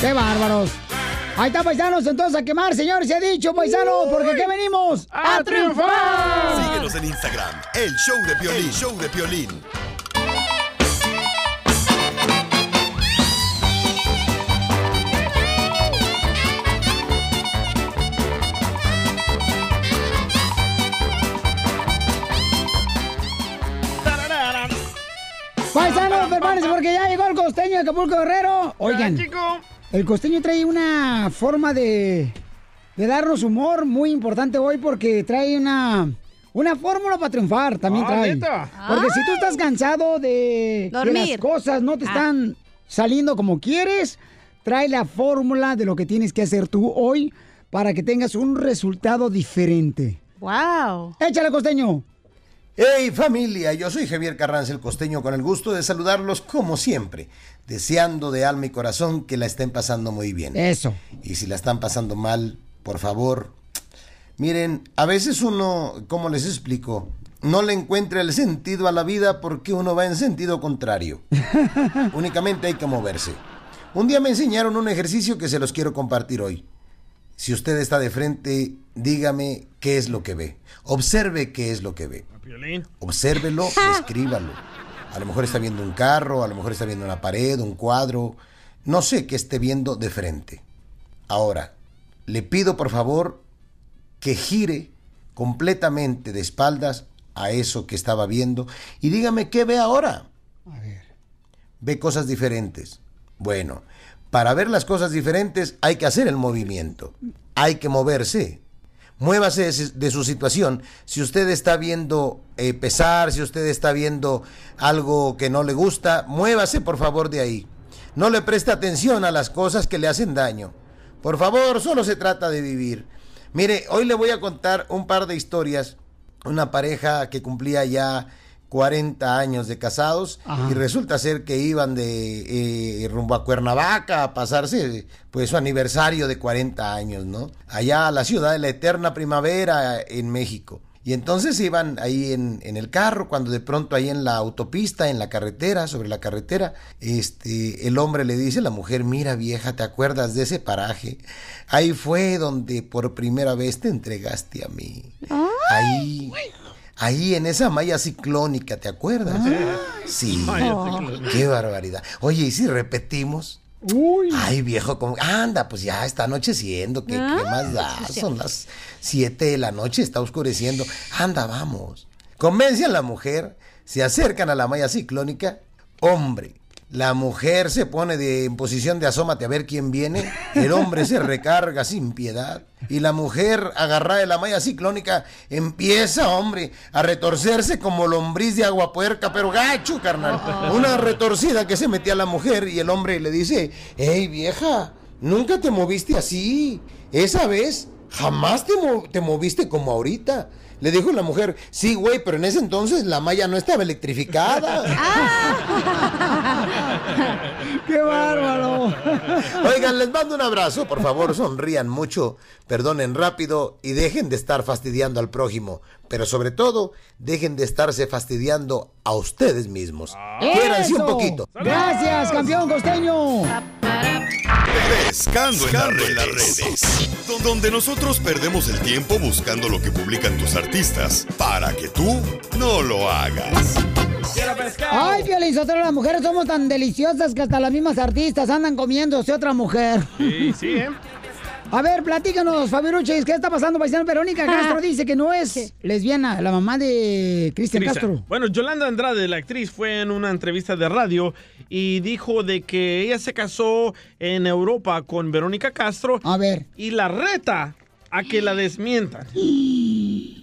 ¡Qué bárbaros! Ahí está, paisanos, entonces a quemar, señores, se ha dicho, paisanos, porque ¿qué venimos? ¡A triunfar! Síguenos en Instagram, el show de Piolín. El show de Piolín. Porque ya llegó el costeño de Acapulco Guerrero. Oigan, chico. el costeño trae una forma de, de darnos humor muy importante hoy porque trae una, una fórmula para triunfar, también Ah, trae. ¿neta? Porque si tú estás cansado de que las cosas no te Ah. están saliendo como quieres, trae la fórmula de lo que tienes que hacer tú hoy para que tengas un resultado diferente. Wow. Échale, costeño. Hey familia, yo soy Javier Carranza el Costeño con el gusto de saludarlos como siempre, deseando de alma y corazón que la estén pasando muy bien. Eso. Y si la están pasando mal, por favor, miren, a veces uno, como les explico, no le encuentra el sentido a la vida porque uno va en sentido contrario. Únicamente hay que moverse. Un día me enseñaron un ejercicio que se los quiero compartir hoy. Si usted está de frente, dígame qué es lo que ve. Observe qué es lo que ve. Obsérvelo, descríbalo. A lo mejor está viendo un carro, a lo mejor está viendo una pared, un cuadro. No sé qué esté viendo de frente. Ahora, le pido por favor que gire completamente de espaldas a eso que estaba viendo y dígame qué ve ahora. Ve cosas diferentes. Bueno, para ver las cosas diferentes hay que hacer el movimiento. Hay que moverse. Muévase de su- situación. Si usted está viendo eh, pesar, si usted está viendo algo que no le gusta, muévase por favor de ahí. No le preste atención a las cosas que le hacen daño. Por favor, solo se trata de vivir. Mire, hoy le voy a contar un par de historias. Una pareja que cumplía ya 40 años de casados Ajá. y resulta ser que iban de eh, rumbo a Cuernavaca a pasarse pues su aniversario de 40 años, ¿no? Allá a la ciudad de la eterna primavera en México. Y entonces iban ahí en, en el carro, cuando de pronto ahí en la autopista, en la carretera, sobre la carretera, este, el hombre le dice a la mujer, mira vieja, ¿te acuerdas de ese paraje? Ahí fue donde por primera vez te entregaste a mí. Ahí, ahí en esa malla ciclónica, ¿te acuerdas? Sí. Qué barbaridad. Oye, ¿y si repetimos? Ay, viejo, como, anda, pues ya está anocheciendo, ¿qué, qué más da? Son las 7 de la noche, está oscureciendo. Anda, vamos. Convence a la mujer, se acercan a la malla ciclónica. Hombre, la mujer se pone de, en posición de asómate a ver quién viene. El hombre se recarga sin piedad. Y la mujer, agarrada de la malla ciclónica, empieza, hombre, a retorcerse como lombriz de agua puerca, pero gacho, carnal. Una retorcida que se metía la mujer y el hombre le dice, hey vieja, nunca te moviste así. Esa vez jamás te, te moviste como ahorita. Le dijo la mujer, sí, güey, pero en ese entonces la malla no estaba electrificada. ¡Qué bárbaro! Oigan, les mando un abrazo. Por favor, sonrían mucho, perdonen rápido y dejen de estar fastidiando al prójimo. Pero sobre todo, dejen de estarse fastidiando a ustedes mismos. Quiéranse un ¡Eso! poquito. Gracias, campeón costeño. Pescando en las redes. Donde nosotros perdemos el tiempo buscando lo que publican tus artistas para que tú no lo hagas. Ay, Piolín, nosotros las mujeres somos tan deliciosas que hasta las mismas artistas andan comiéndose otra mujer. Sí, sí, ¿eh? A ver, platícanos, Fabiruchis, ¿qué está pasando, paisano? Verónica Castro dice que no es lesbiana, la mamá de Cristian. Castro. Bueno, Yolanda Andrade, la actriz, fue en una entrevista de radio y dijo de que ella se casó en Europa con Verónica Castro. A ver. Y la reta a que la desmientan.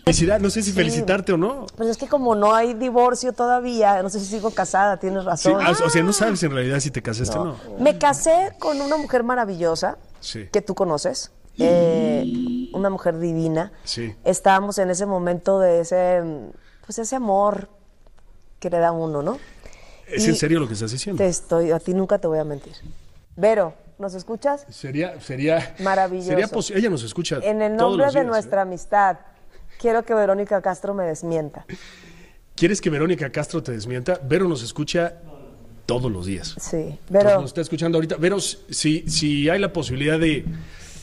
Felicidad, no sé si felicitarte o no. Pues es que como no hay divorcio todavía, no sé si sigo casada, tienes Sí, razón. ah, o sea, no sabes en realidad si te casaste o no. Me casé con una mujer maravillosa Sí. que tú conoces, eh, una mujer divina. Sí. Estábamos en ese momento de ese, pues ese amor que le da uno, ¿no? ¿Es Y en serio lo que estás diciendo? Te estoy, a ti nunca te voy a mentir. Vero, ¿nos escuchas? Sería, sería, Maravilloso. sería ella nos escucha En el todos nombre de días, ¿eh? nuestra amistad, quiero que Verónica Castro me desmienta. ¿Quieres que Verónica Castro te desmienta? Vero nos escucha todos los días. Sí, Entonces, Vero, Nos está escuchando ahorita. Vero, si, si hay la posibilidad de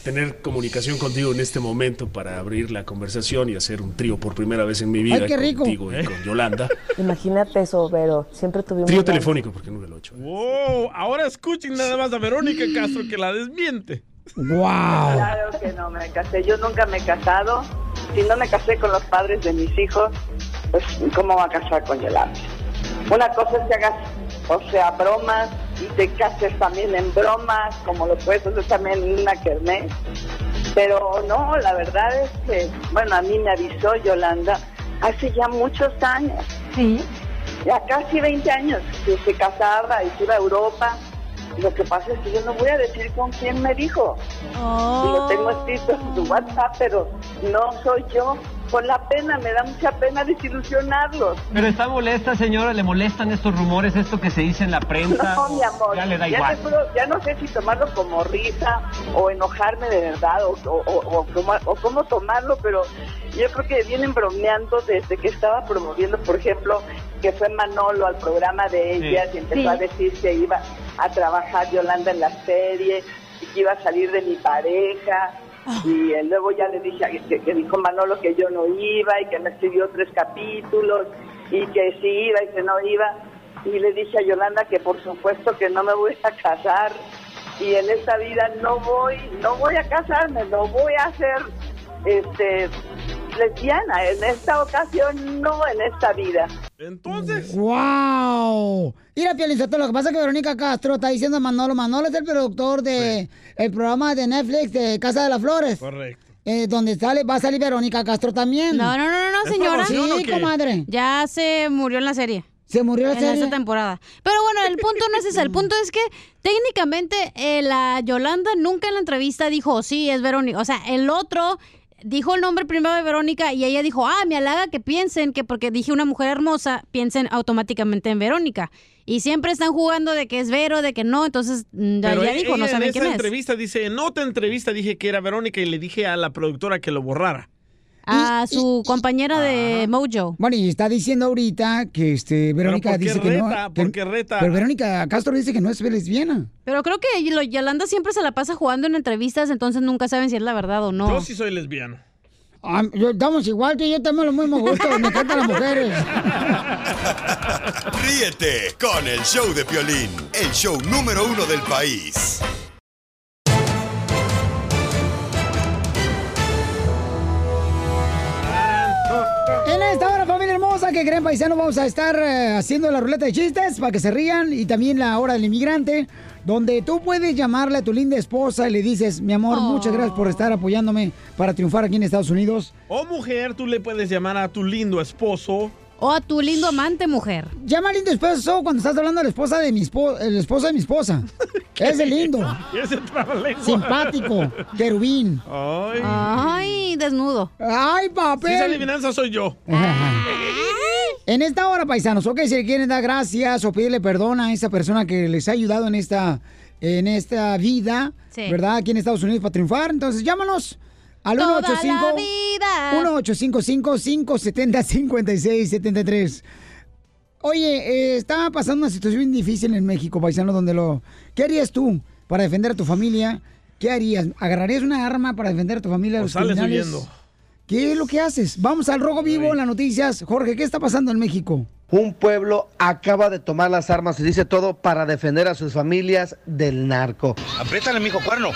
tener comunicación contigo en este momento para abrir la conversación y hacer un trío por primera vez en mi vida Ay, qué rico. contigo y con Yolanda. imagínate eso, Vero. Siempre tuvimos... Trío telefónico, porque nunca lo he hecho. Wow, ahora escuchen nada más a Verónica Castro que la desmiente. ¡Wow! Claro que no me casé. Yo nunca me he casado. Si no me casé con los padres de mis hijos, pues ¿cómo va a casar con Yolanda? Una cosa es que hagas, o sea, bromas y te cases también en bromas, como lo puedes hacer también en una kermés. Pero no, la verdad es que, bueno, a mí me avisó Yolanda hace ya muchos años. Sí. Ya casi 20 años que se casaba y se iba a Europa. Lo que pasa es que yo no voy a decir con quién me dijo. Y lo tengo escrito en su WhatsApp, pero no soy yo. Por la pena, me da mucha pena desilusionarlos. Pero está molesta, señora, le molestan estos rumores, esto que se dice en la prensa. No, mi amor. Ya le da ya, igual. ya no sé si tomarlo como risa o enojarme de verdad o, o, o- o cómo, o cómo tomarlo, pero yo creo que vienen bromeando desde que estaba promoviendo, por ejemplo, que fue Manolo al programa de Sí. ellas y empezó Sí. a decir que iba a trabajar Yolanda en la serie y que iba a salir de mi pareja. Y eh, luego ya le dije, a- que, que dijo Manolo que yo no iba y que me escribió tres capítulos y que sí iba y que no iba. Y le dije a Yolanda que por supuesto que no me voy a casar y en esta vida no voy, no voy a casarme, no voy a ser este lesbiana, en esta ocasión no en esta vida. Entonces. ¡Wow! Mira, Piolinsotelo, lo que pasa es que Verónica Castro está diciendo a Manolo. Manolo es el productor de el programa de Netflix de Casa de las Flores. Correcto. Eh, donde sale, va a salir Verónica Castro también. No, no, no, no, señora. Sí, comadre. Ya se murió en la serie. Se murió la en serie. esta temporada. Pero bueno, el punto no es ese. El punto es que técnicamente eh, la Yolanda nunca en la entrevista dijo, sí, es Verónica. O sea, el otro dijo el nombre primero de Verónica y ella dijo, ah, me halaga que piensen que porque dije una mujer hermosa, piensen automáticamente en Verónica. Y siempre están jugando de que es Vero, de que no. Entonces, mm, ya, dijo, no saben en quién esa es. entrevista dice, en otra entrevista dije que era Verónica y le dije a la productora que lo borrara. A su compañera de Mojo. Bueno, y está diciendo ahorita que este Verónica ¿por qué dice que reta? no. que- ¿Por qué reta? Pero Verónica Castro dice que no es lesbiana. Pero creo que Yolanda siempre se la pasa jugando en entrevistas, entonces nunca saben si es la verdad o no. Yo sí soy lesbiano. Ah, yo- estamos igual, y yo tenemos los mismos gustos, me encantan las mujeres. Ríete con el show de Piolín, el show número uno del país. Que creen paisanos, vamos a estar eh, haciendo la ruleta de chistes para que se rían y también la hora del inmigrante, donde tú puedes llamarle a tu linda esposa y le dices, mi amor, muchas gracias por estar apoyándome para triunfar aquí en Estados Unidos. O mujer, tú le puedes llamar a tu lindo esposo. O a tu lindo amante, mujer. Llama lindo esposo cuando estás hablando de la esposa de mi esposa, el esposo de mi esposa. Es de lindo. Y ese. Simpático, querubín. Ay. Ay, desnudo. Ay, papel. Si esa adivinanza soy yo. En esta hora, paisanos, ok, si le quieren dar gracias o pedirle perdón a esa persona que les ha ayudado en esta, en esta vida, Sí. ¿verdad? Aquí en Estados Unidos para triunfar. Entonces, llámanos al Toda 185 la vida. 1-855-570-5673. Oye, eh, está pasando una situación difícil en México, paisano, donde lo... ¿Qué harías tú para defender a tu familia? ¿Qué harías? ¿Agarrarías una arma para defender a tu familia O sales huyendo. ¿Qué es lo que haces? Vamos al rojo vivo en las noticias. Jorge, ¿qué está pasando en México? Un pueblo acaba de tomar las armas y dice todo para defender a sus familias del narco. Apriétale, mijo, cuerno.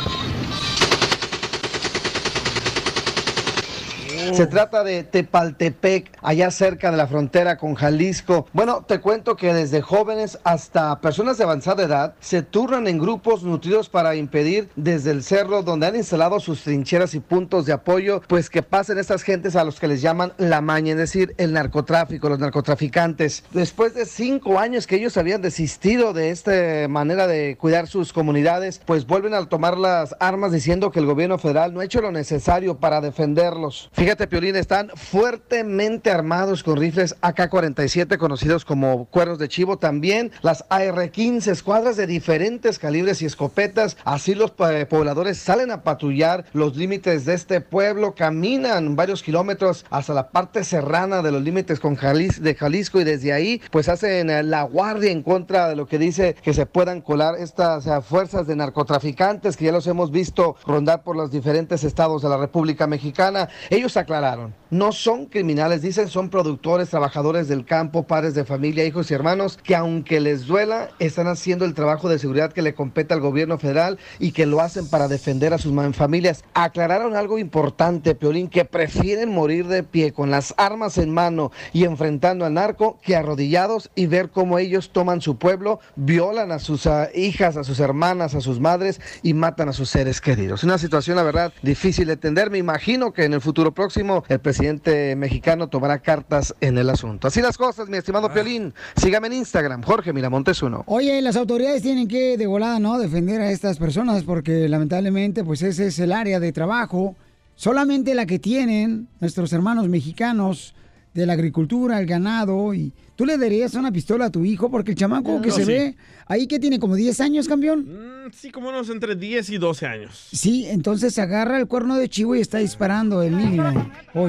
Se trata de Tepaltepec, allá cerca de la frontera con Jalisco. Bueno, te cuento que desde jóvenes hasta personas de avanzada edad se turnan en grupos nutridos para impedir desde el cerro donde han instalado sus trincheras y puntos de apoyo, pues que pasen estas gentes a los que les llaman la maña, es decir, el narcotráfico, los narcotraficantes. Después de cinco años que ellos habían desistido de esta manera de cuidar sus comunidades, pues vuelven a tomar las armas diciendo que el gobierno federal no ha hecho lo necesario para defenderlos. Fíjate, Piolín, están fuertemente armados con rifles AK-47 conocidos como cuernos de chivo, también las AR-15, escuadras de diferentes calibres y escopetas. Así los eh, pobladores salen a patrullar los límites de este pueblo, caminan varios kilómetros hasta la parte serrana de los límites con de Jalisco y desde ahí pues hacen eh, la guardia en contra de lo que dice que se puedan colar estas eh, fuerzas de narcotraficantes que ya los hemos visto rondar por los diferentes estados de la República Mexicana. Ellos aclararon, no son criminales, dicen son productores, trabajadores del campo, padres de familia, hijos y hermanos, que aunque les duela, están haciendo el trabajo de seguridad que le compete al gobierno federal y que lo hacen para defender a sus familias. Aclararon algo importante, Peolín, que prefieren morir de pie con las armas en mano y enfrentando al narco que arrodillados y ver cómo ellos toman su pueblo, violan a sus hijas, a sus hermanas, a sus madres y matan a sus seres queridos. Una situación, la verdad, difícil de entender. Me imagino que en el futuro próximo el presidente mexicano tomará cartas en el asunto. Así las cosas, mi estimado Piolín. Sígame en Instagram, Jorge Miramontes uno. Oye, las autoridades tienen que de volada, ¿no? Defender a estas personas porque lamentablemente pues ese es el área de trabajo, solamente la que tienen nuestros hermanos mexicanos de la agricultura, el ganado y tú le darías una pistola a tu hijo porque el chamaco que se sí. ve ahí que tiene como 10 años, campeón. Mm, Sí, como unos entre 10 y 12 años. Sí, entonces se agarra el cuerno de chivo y está disparando el niño. Hoy.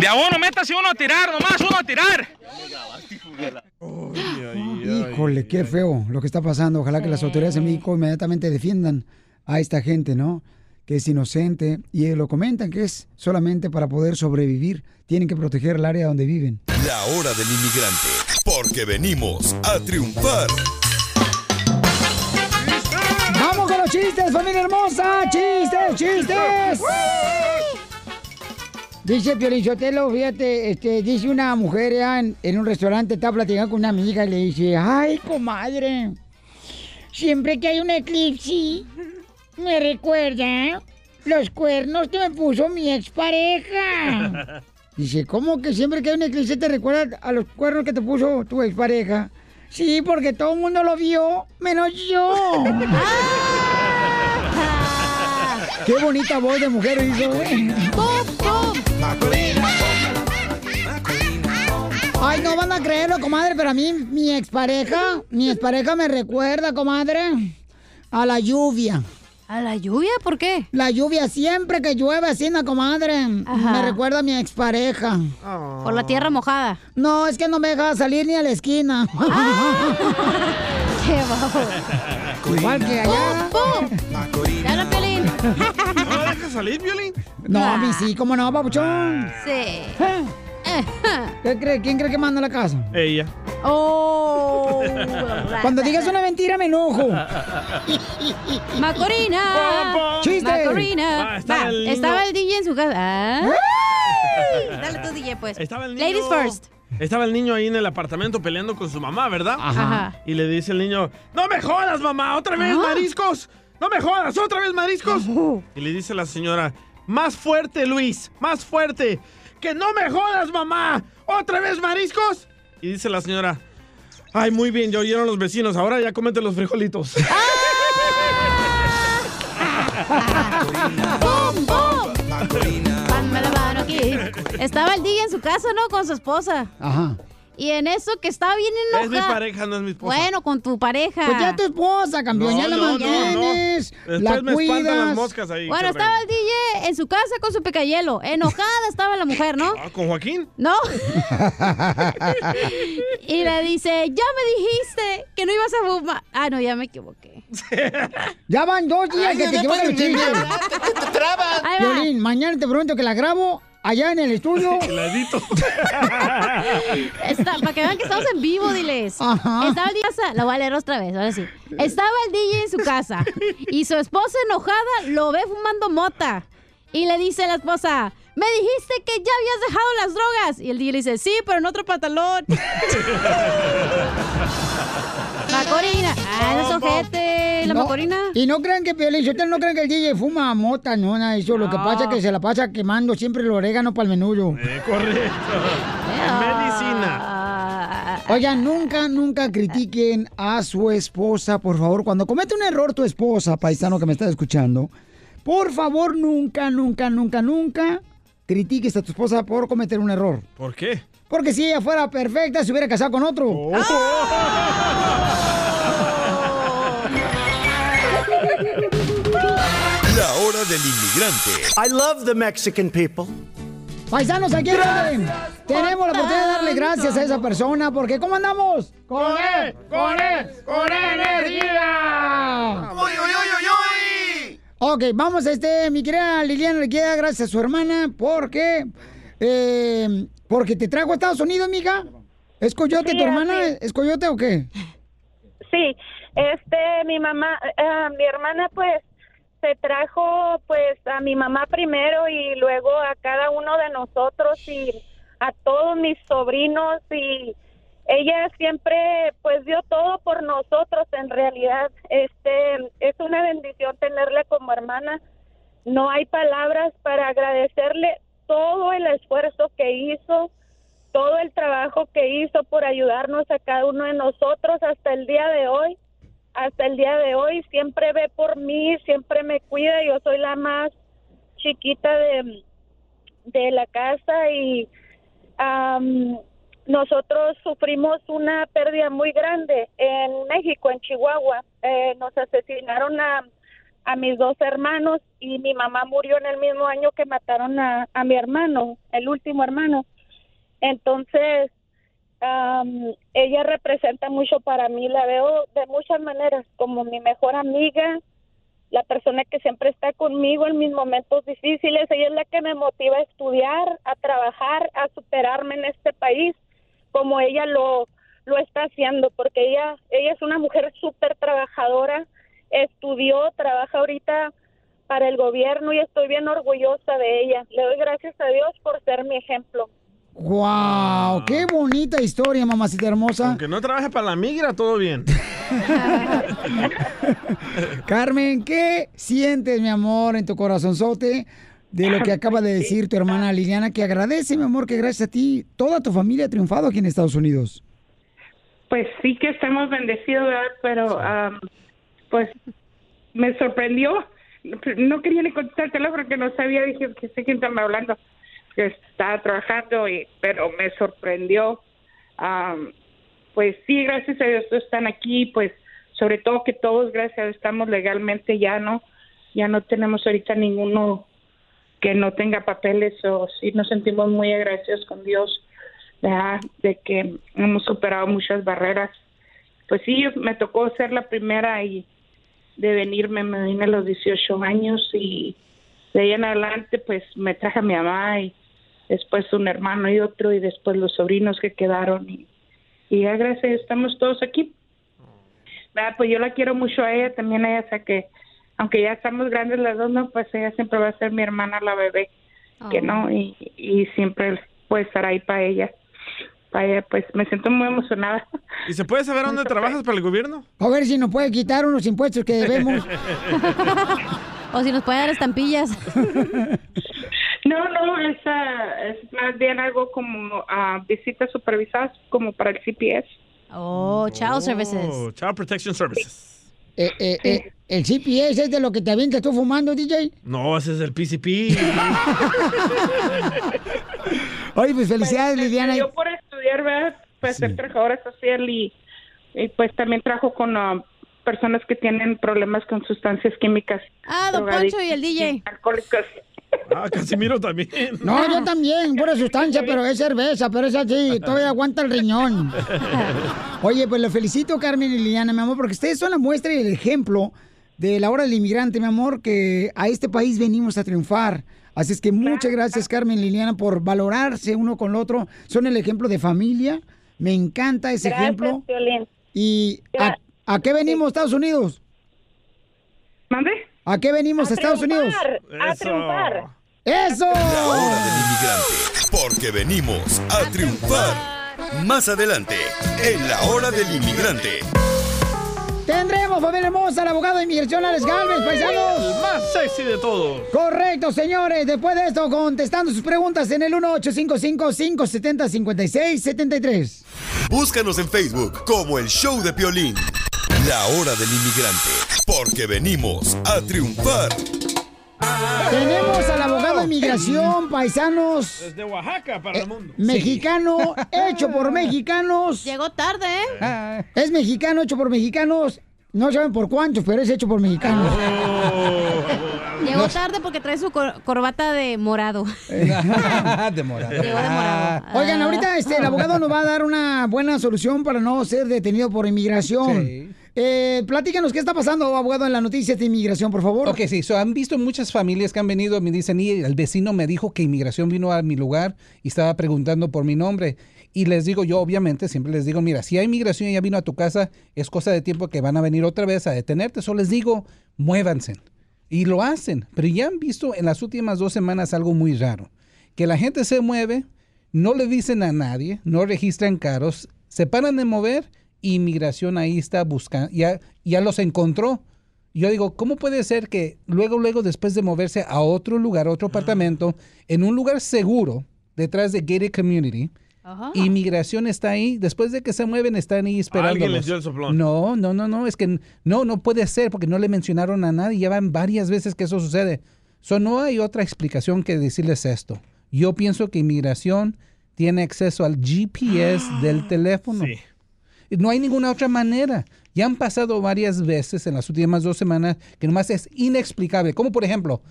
De a uno, métase uno a tirar, nomás uno a tirar. Híjole, qué feo lo que está pasando. Ojalá que las autoridades en México inmediatamente defiendan a esta gente, ¿no? Que es inocente y lo comentan que es solamente para poder sobrevivir. Tienen que proteger el área donde viven. La hora del inmigrante, porque venimos a triunfar. ¡Vamos con los chistes, familia hermosa! ¡Chistes, chistes! Dice Piolichotelo, fíjate, este, dice una mujer ya en, en un restaurante, está platicando con una amiga y le dice, ay, comadre, siempre que hay un eclipse, me recuerda los cuernos que me puso mi expareja. Dice, ¿cómo que siempre que hay un eclipse te recuerda a los cuernos que te puso tu expareja? Sí, porque todo el mundo lo vio, menos yo. Qué bonita voz de mujer hizo, güey. Ay, no van a creerlo, comadre, pero a mí, mi expareja, mi expareja me recuerda, comadre, a la lluvia. ¿A la lluvia? ¿Por qué? La lluvia, siempre que llueve así, no, comadre, me recuerda a mi expareja. Por la tierra mojada. No, es que no me deja salir ni a la esquina. Qué bajo. Igual que allá. Ya la pelín. ¿No deja salir, Violín? No, a mí sí, ¿cómo no, papuchón? Sí. ¿Qué cree? ¿Quién cree que manda la casa? Ella. Oh. Cuando digas una mentira me enojo. Macorina. ¡Chiste! Macorina. Ah, estaba Va, el niño- estaba el DJ en su casa. Ay. Dale tú, DJ, pues. Estaba el niño... Ladies first. Estaba el niño ahí en el apartamento peleando con su mamá, ¿verdad? Ajá. Y le dice el niño, no me jodas, mamá, otra vez Ah. mariscos. No me jodas, otra vez mariscos. Y le dice la señora, más fuerte, Luis, más fuerte. Que no me jodas, mamá, otra vez mariscos. Y dice la señora, ay, muy bien, ya oyeron los vecinos, ahora ya cómete los frijolitos. ¡Bum, bum! Ponme la mano aquí. Estaba el DJ en su casa, ¿no? Con su esposa. Ajá. Y en eso que estaba bien enojada. Es mi pareja, no es mi esposa. Bueno, con tu pareja. Pues ya tu esposa, campeón, No, ya la no, mantienes, no. Después la me espantan las cuidas. moscas ahí. Bueno, estaba el DJ en su casa con su pecayelo. Enojada estaba la mujer, ¿no? Ah, ¿Con Joaquín? No. y le dice, ya me dijiste que no ibas a fumar. Ah, no, ya me equivoqué. Ya van dos días Ay, que no te te equivocas puedes los chistes. te trabas. Ahí va. Violín, mañana te pregunto que la grabo allá en el estudio. La edito. Está, para que vean que estamos en vivo, diles. Ajá. Estaba el DJ, lo voy a leer otra vez, ahora sí. Estaba el DJ en su casa y su esposa enojada lo ve fumando mota. Y le dice a la esposa, me dijiste que ya habías dejado las drogas. Y el DJ le dice, sí, pero en otro pantalón. Macorina. Ah, no es ojete. La No, Macorina. Y no crean que Piolín, ustedes no creen que el DJ fuma mota, no, nada de eso. Lo que No. pasa es que se la pasa quemando siempre el orégano para el menudo. Eh, correcto. Medicina. Oigan, nunca, nunca critiquen a su esposa, por favor. Cuando comete un error tu esposa, paisano que me está escuchando, por favor, nunca, nunca, nunca, nunca critiques a tu esposa por cometer un error. ¿Por qué? Porque si ella fuera perfecta, se hubiera casado con otro. Oh. La del inmigrante. I love the Mexican people. Paisanos, aquí en tenemos la oportunidad de darle gracias a esa persona, porque ¿cómo andamos? ¡Con él! ¡Con él! ¡Con energía! ¡Uy, uy, uy, uy, Ok, vamos, este, mi querida Liliana le queda gracias a su hermana, porque, eh, porque te trajo a Estados Unidos, mija. ¿Es coyote Sí, tu hermana? ¿Es coyote o qué? Sí, este, mi mamá, eh, mi hermana pues se trajo pues a mi mamá primero y luego a cada uno de nosotros y a todos mis sobrinos y ella siempre pues dio todo por nosotros en realidad. Este, es una bendición tenerla como hermana. No hay palabras para agradecerle todo el esfuerzo que hizo, todo el trabajo que hizo por ayudarnos a cada uno de nosotros hasta el día de hoy. Hasta el día de hoy siempre ve por mí, siempre me cuida. Yo soy la más chiquita de, de la casa y nosotros sufrimos una pérdida muy grande en México, en Chihuahua. Eh, nos asesinaron a, a mis dos hermanos y mi mamá murió en el mismo año que mataron a, a mi hermano, el último hermano. Entonces, am, ella representa mucho para mí, la veo de muchas maneras, como mi mejor amiga, la persona que siempre está conmigo en mis momentos difíciles, ella es la que me motiva a estudiar, a trabajar, a superarme en este país, como ella lo, lo está haciendo, porque ella, ella es una mujer súper trabajadora, estudió, trabaja ahorita para el gobierno y estoy bien orgullosa de ella. Le doy gracias a Dios por ser mi ejemplo. ¡Wow! ¡Qué bonita historia, mamacita hermosa! Aunque no trabaje para la migra, todo bien. Carmen, ¿qué sientes, mi amor, en tu corazonzote de lo que acaba de decir tu hermana Liliana? Que agradece, mi amor, que gracias a ti toda tu familia ha triunfado aquí en Estados Unidos. Pues sí que estamos bendecidos, ¿verdad? pero am, pues me sorprendió. No quería ni contestar el teléfono porque no sabía, dije que sé quién está me hablando, estaba trabajando, y, pero me sorprendió. Am, pues sí, gracias a Dios están aquí, pues sobre todo que todos, gracias a Dios, estamos legalmente ya, ¿no? Ya no tenemos ahorita ninguno que no tenga papeles o sí nos sentimos muy agradecidos con Dios ¿verdad? de que hemos superado muchas barreras. Pues sí, me tocó ser la primera y de venirme, me vine a los 18 años y de ahí en adelante pues me traje a mi mamá y después un hermano y otro y después los sobrinos que quedaron y, y ya gracias estamos todos aquí. ¿Verdad? Pues yo la quiero mucho a ella, también a ella, o sea que aunque ya estamos grandes las dos, no, pues ella siempre va a ser mi hermana la bebé, que no, y, y siempre puede estar ahí para ella. Para ella, pues me siento muy emocionada. ¿Y se puede saber dónde trabajas para el gobierno? A ver si nos puede quitar unos impuestos que debemos. o si nos puede dar estampillas. No, no, es, ah, es más bien algo como ah, visitas supervisadas como para el CPS. Oh, Child Services. Oh, Child Protection Services. Eh, eh, eh, ¿El CPS es de lo que te avientas tú fumando, DJ? No, ese es el PCP. Oye, pues felicidades, Pues, Liliana. Yo por estudiar, ¿verdad? Pues ser trabajadora social y, y, pues también trabajo con ah, personas que tienen problemas con sustancias químicas. Ah, don Poncho y el DJ. Alcohólicas. Ah, Casimiro también. No, yo también, pura sustancia, pero es cerveza, pero es así, todavía aguanta el riñón. Oye, pues lo felicito, Carmen y Liliana, mi amor, porque ustedes son la muestra y el ejemplo de la hora del inmigrante, mi amor, que a este país venimos a triunfar. Así es que muchas gracias, Carmen y Liliana, por valorarse uno con el otro. Son el ejemplo de familia. Me encanta ese Gracias, ejemplo. ¿Y a, a qué venimos, Estados Unidos? ¿Mande? ¿A qué venimos, A Estados Unidos? a triunfar. ¡Eso! La hora del inmigrante, porque venimos a triunfar. Más adelante, en la hora del inmigrante. Tendremos, familia hermosa, al abogado de inmigración, Alex Galvez, paisanos. El más sexy de todos. Correcto, señores. Después de esto, contestando sus preguntas en el 1855-570-5673. Búscanos en Facebook como el Show de Piolín. La hora del inmigrante, porque venimos a triunfar. Tenemos al abogado de inmigración, paisanos, Desde Oaxaca para el mundo. mexicano, hecho por mexicanos. Llegó tarde, ¿eh? Es mexicano, hecho por mexicanos. No saben por cuántos, pero es hecho por mexicanos. Llegó tarde porque trae su cor- corbata de morado. de morado. Llegó de morado. Oigan, ahorita este, el abogado nos va a dar una buena solución para no ser detenido por inmigración. Sí. Eh, platícanos qué está pasando, abogado, en las noticias de inmigración, por favor. Ok, sí, so, han visto muchas familias que han venido, me dicen, y el vecino me dijo que inmigración vino a mi lugar y estaba preguntando por mi nombre. Y les digo, yo obviamente siempre les digo, mira, si hay inmigración y ya vino a tu casa, es cosa de tiempo que van a venir otra vez a detenerte. Solo les digo, muévanse. Y lo hacen. Pero ya han visto en las últimas dos semanas algo muy raro. Que la gente se mueve, no le dicen a nadie, no registran carros, se paran de mover, inmigración ahí está buscando, ya, ya los encontró. Yo digo, ¿cómo puede ser que luego, luego, después de moverse a otro lugar, otro apartamento, en un lugar seguro, detrás de Gated Community, inmigración está ahí, después de que se mueven, están ahí esperando. Alguien les dio el soplón. No, no, no, no, es que no, no puede ser porque no le mencionaron a nadie, ya van varias veces que eso sucede. So, no hay otra explicación que decirles esto. Yo pienso que inmigración tiene acceso al GPS del teléfono. Y No hay ninguna otra manera. Ya han pasado varias veces en las últimas dos semanas que nomás es inexplicable. Como por ejemplo,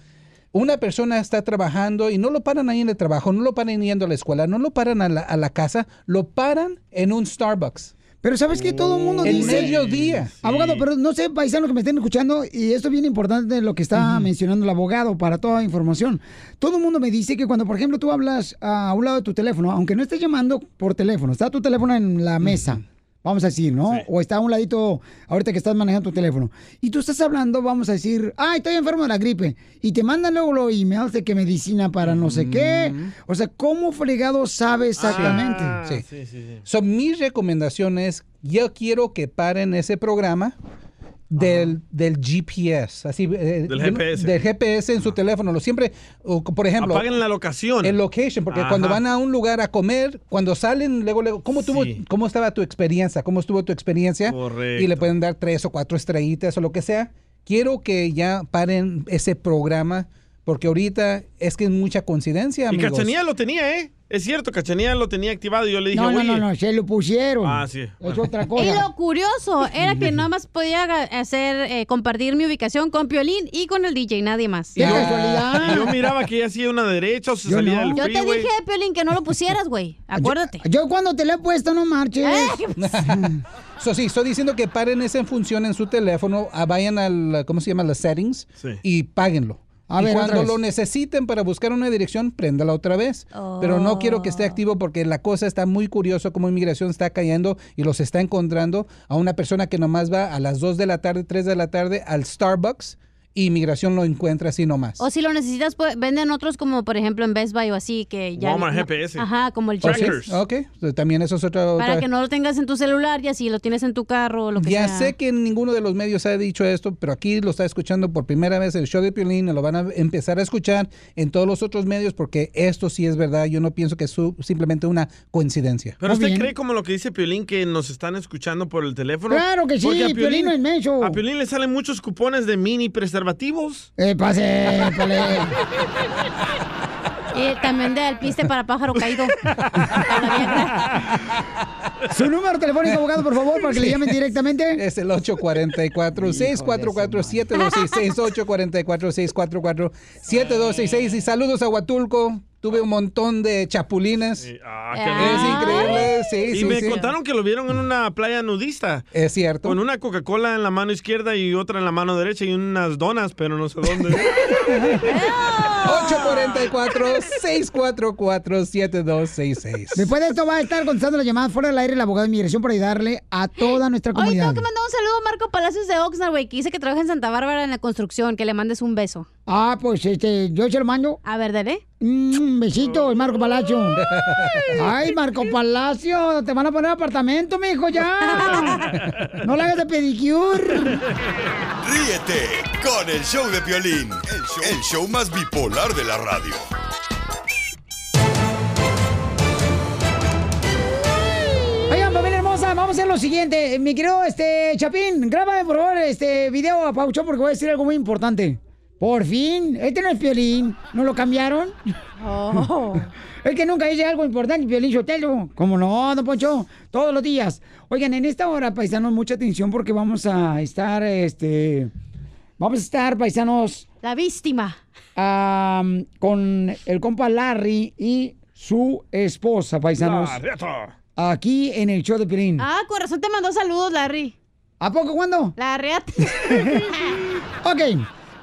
una persona está trabajando y no lo paran ahí en el trabajo, no lo paran yendo a la escuela, no lo paran a la, a la casa, lo paran en un Starbucks. Pero ¿sabes qué? Todo el mundo En dice... mediodía. Abogado, pero no sé, paisanos que me estén escuchando, y esto es bien importante lo que está mencionando el abogado para toda información. Todo el mundo me dice que cuando, por ejemplo, tú hablas a un lado de tu teléfono, aunque no estés llamando por teléfono, está tu teléfono en la mesa, vamos a decir, ¿no? O está a un ladito ahorita que estás manejando tu teléfono. Y tú estás hablando, vamos a decir, ay, estoy enfermo de la gripe. Y te mandan luego los emails de que medicina para no sé qué. O sea, ¿cómo fregado sabe exactamente? Sí. So, mi recomendación es, yo quiero que paren ese programa del, del GPS, así, eh, Del GPS. del GPS en su teléfono. Lo siempre, o, por ejemplo, Apaguen la locación. el location, porque Ajá. cuando van a un lugar a comer, cuando salen, luego, luego, ¿cómo, tuvo, ¿cómo estaba tu experiencia? ¿Cómo estuvo tu experiencia? Correcto. Y le pueden dar tres o cuatro estrellitas o lo que sea. Quiero que ya paren ese programa, porque ahorita es que es mucha coincidencia, Y amigos. Cachanía lo tenía, ¿eh? Es cierto, Cachanía lo tenía activado y yo le dije, No, no, oye. no, no, se lo pusieron. Ah, sí. Es otra Y cosa. lo curioso era que nada más podía hacer eh, compartir mi ubicación con Piolín y con el DJ, nadie más. ¡Qué casualidad! Y yo miraba que ella hacía una derecha o se Yo salía no. del Yo te dije, Piolín, que no lo pusieras, güey. Acuérdate. Yo cuando te lo he puesto, no marches. So, sí, estoy diciendo que paren esa función en su teléfono, ah, vayan al, ¿cómo se llama? Las settings y páguenlo. A y ver, cuando lo necesiten para buscar una dirección, préndala otra vez. Pero no quiero que esté activo porque la cosa está muy curioso como inmigración está cayendo y los está encontrando a una persona que nomás va a las 2 de la tarde, 3 de la tarde al Starbucks inmigración lo encuentra así nomás. O si lo necesitas, pues, venden otros como, por ejemplo, en Best Buy o así, que ya... Walmart no- GPS. Ajá, como el Ok, GPS. Ok, también eso es otra... Para otra- que no lo tengas en tu celular y así lo tienes en tu carro o lo que Ya sea. sé que ninguno de los medios ha dicho esto, pero aquí lo está escuchando por primera vez el show de Piolín, y lo van a empezar a escuchar en todos los otros medios porque esto sí es verdad. Yo no pienso que es simplemente una coincidencia. ¿Pero usted cree como lo que dice Piolín que nos están escuchando por el teléfono? Claro que sí, Porque a Piolín no es menso. A Piolín le salen muchos cupones de mini preservativos. Eh, pase, pale. Y también de alpiste para pájaro caído. Su número telefónico, abogado, por favor, para que le llamen directamente. Es el 844-644-7266, 844-644-7266. Y saludos a Huatulco. Tuve un montón de chapulines. Ah, Es increíble, sí, y sí, me sí. contaron que lo vieron en una playa nudista. Es cierto. Con una Coca-Cola en la mano izquierda y otra en la mano derecha y unas donas, pero no sé dónde. 844-644-7266. Después de esto va a estar contestando las llamadas fuera del aire el abogado de inmigración para ayudarle a toda nuestra Hoy comunidad. tengo que mandar un saludo a Marco Palacios de Oxnard, güey, que dice que trabaja en Santa Bárbara en la construcción, que le mandes un beso. Ah, pues este, yo se lo mando. A ver, dale. Un besito, Marco Palacio. Ay, Marco Palacio, te van a poner apartamento, mijo, ya. No le hagas de pedicure. Ríete con el show de Piolín, el show, el show más bipolar de la radio. Oigan, familia hermosa, vamos a hacer lo siguiente. Mi querido este, Chapín, grábame por favor este video a Paucho porque voy a decir algo muy importante. Por fin, este no es Piolín, ¿no lo cambiaron? es que nunca dice algo importante, Piolín Sotelo. ¿Cómo no, don Poncho? Todos los días. Oigan, en esta hora, paisanos, mucha atención porque vamos a estar, este... Vamos a estar, paisanos... La víctima. con el compa Larry y su esposa, paisanos. La. Aquí en el show de Piolín. Ah, con razón te mandó saludos, Larry. ¿A poco cuándo? La reata. Ok,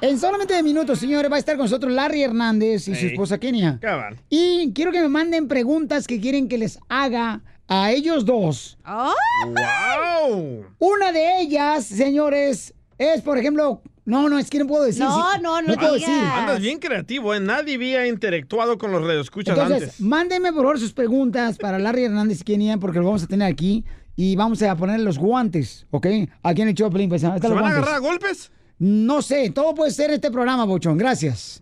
en solamente minutos, señores, va a estar con nosotros Larry Hernández y su Ey. esposa Kenia. Cabal. Y quiero que me manden preguntas que quieren que les haga a ellos dos. ¡Wow! Una de ellas, señores, es, por ejemplo, no, no, es que no puedo decir. No, sí, no, no puedo digas. decir. Andas bien creativo, ¿eh? Nadie había interactuado con los radioescuchas Entonces, antes. mándenme por favor sus preguntas para Larry Hernández y Kenia, porque lo vamos a tener aquí. Y vamos a poner los guantes, ¿ok? Aquí en el show de Pelín. Ahí ¿Se van a guantes. agarrar a golpes? No sé, todo puede ser este programa, Bochón. Gracias.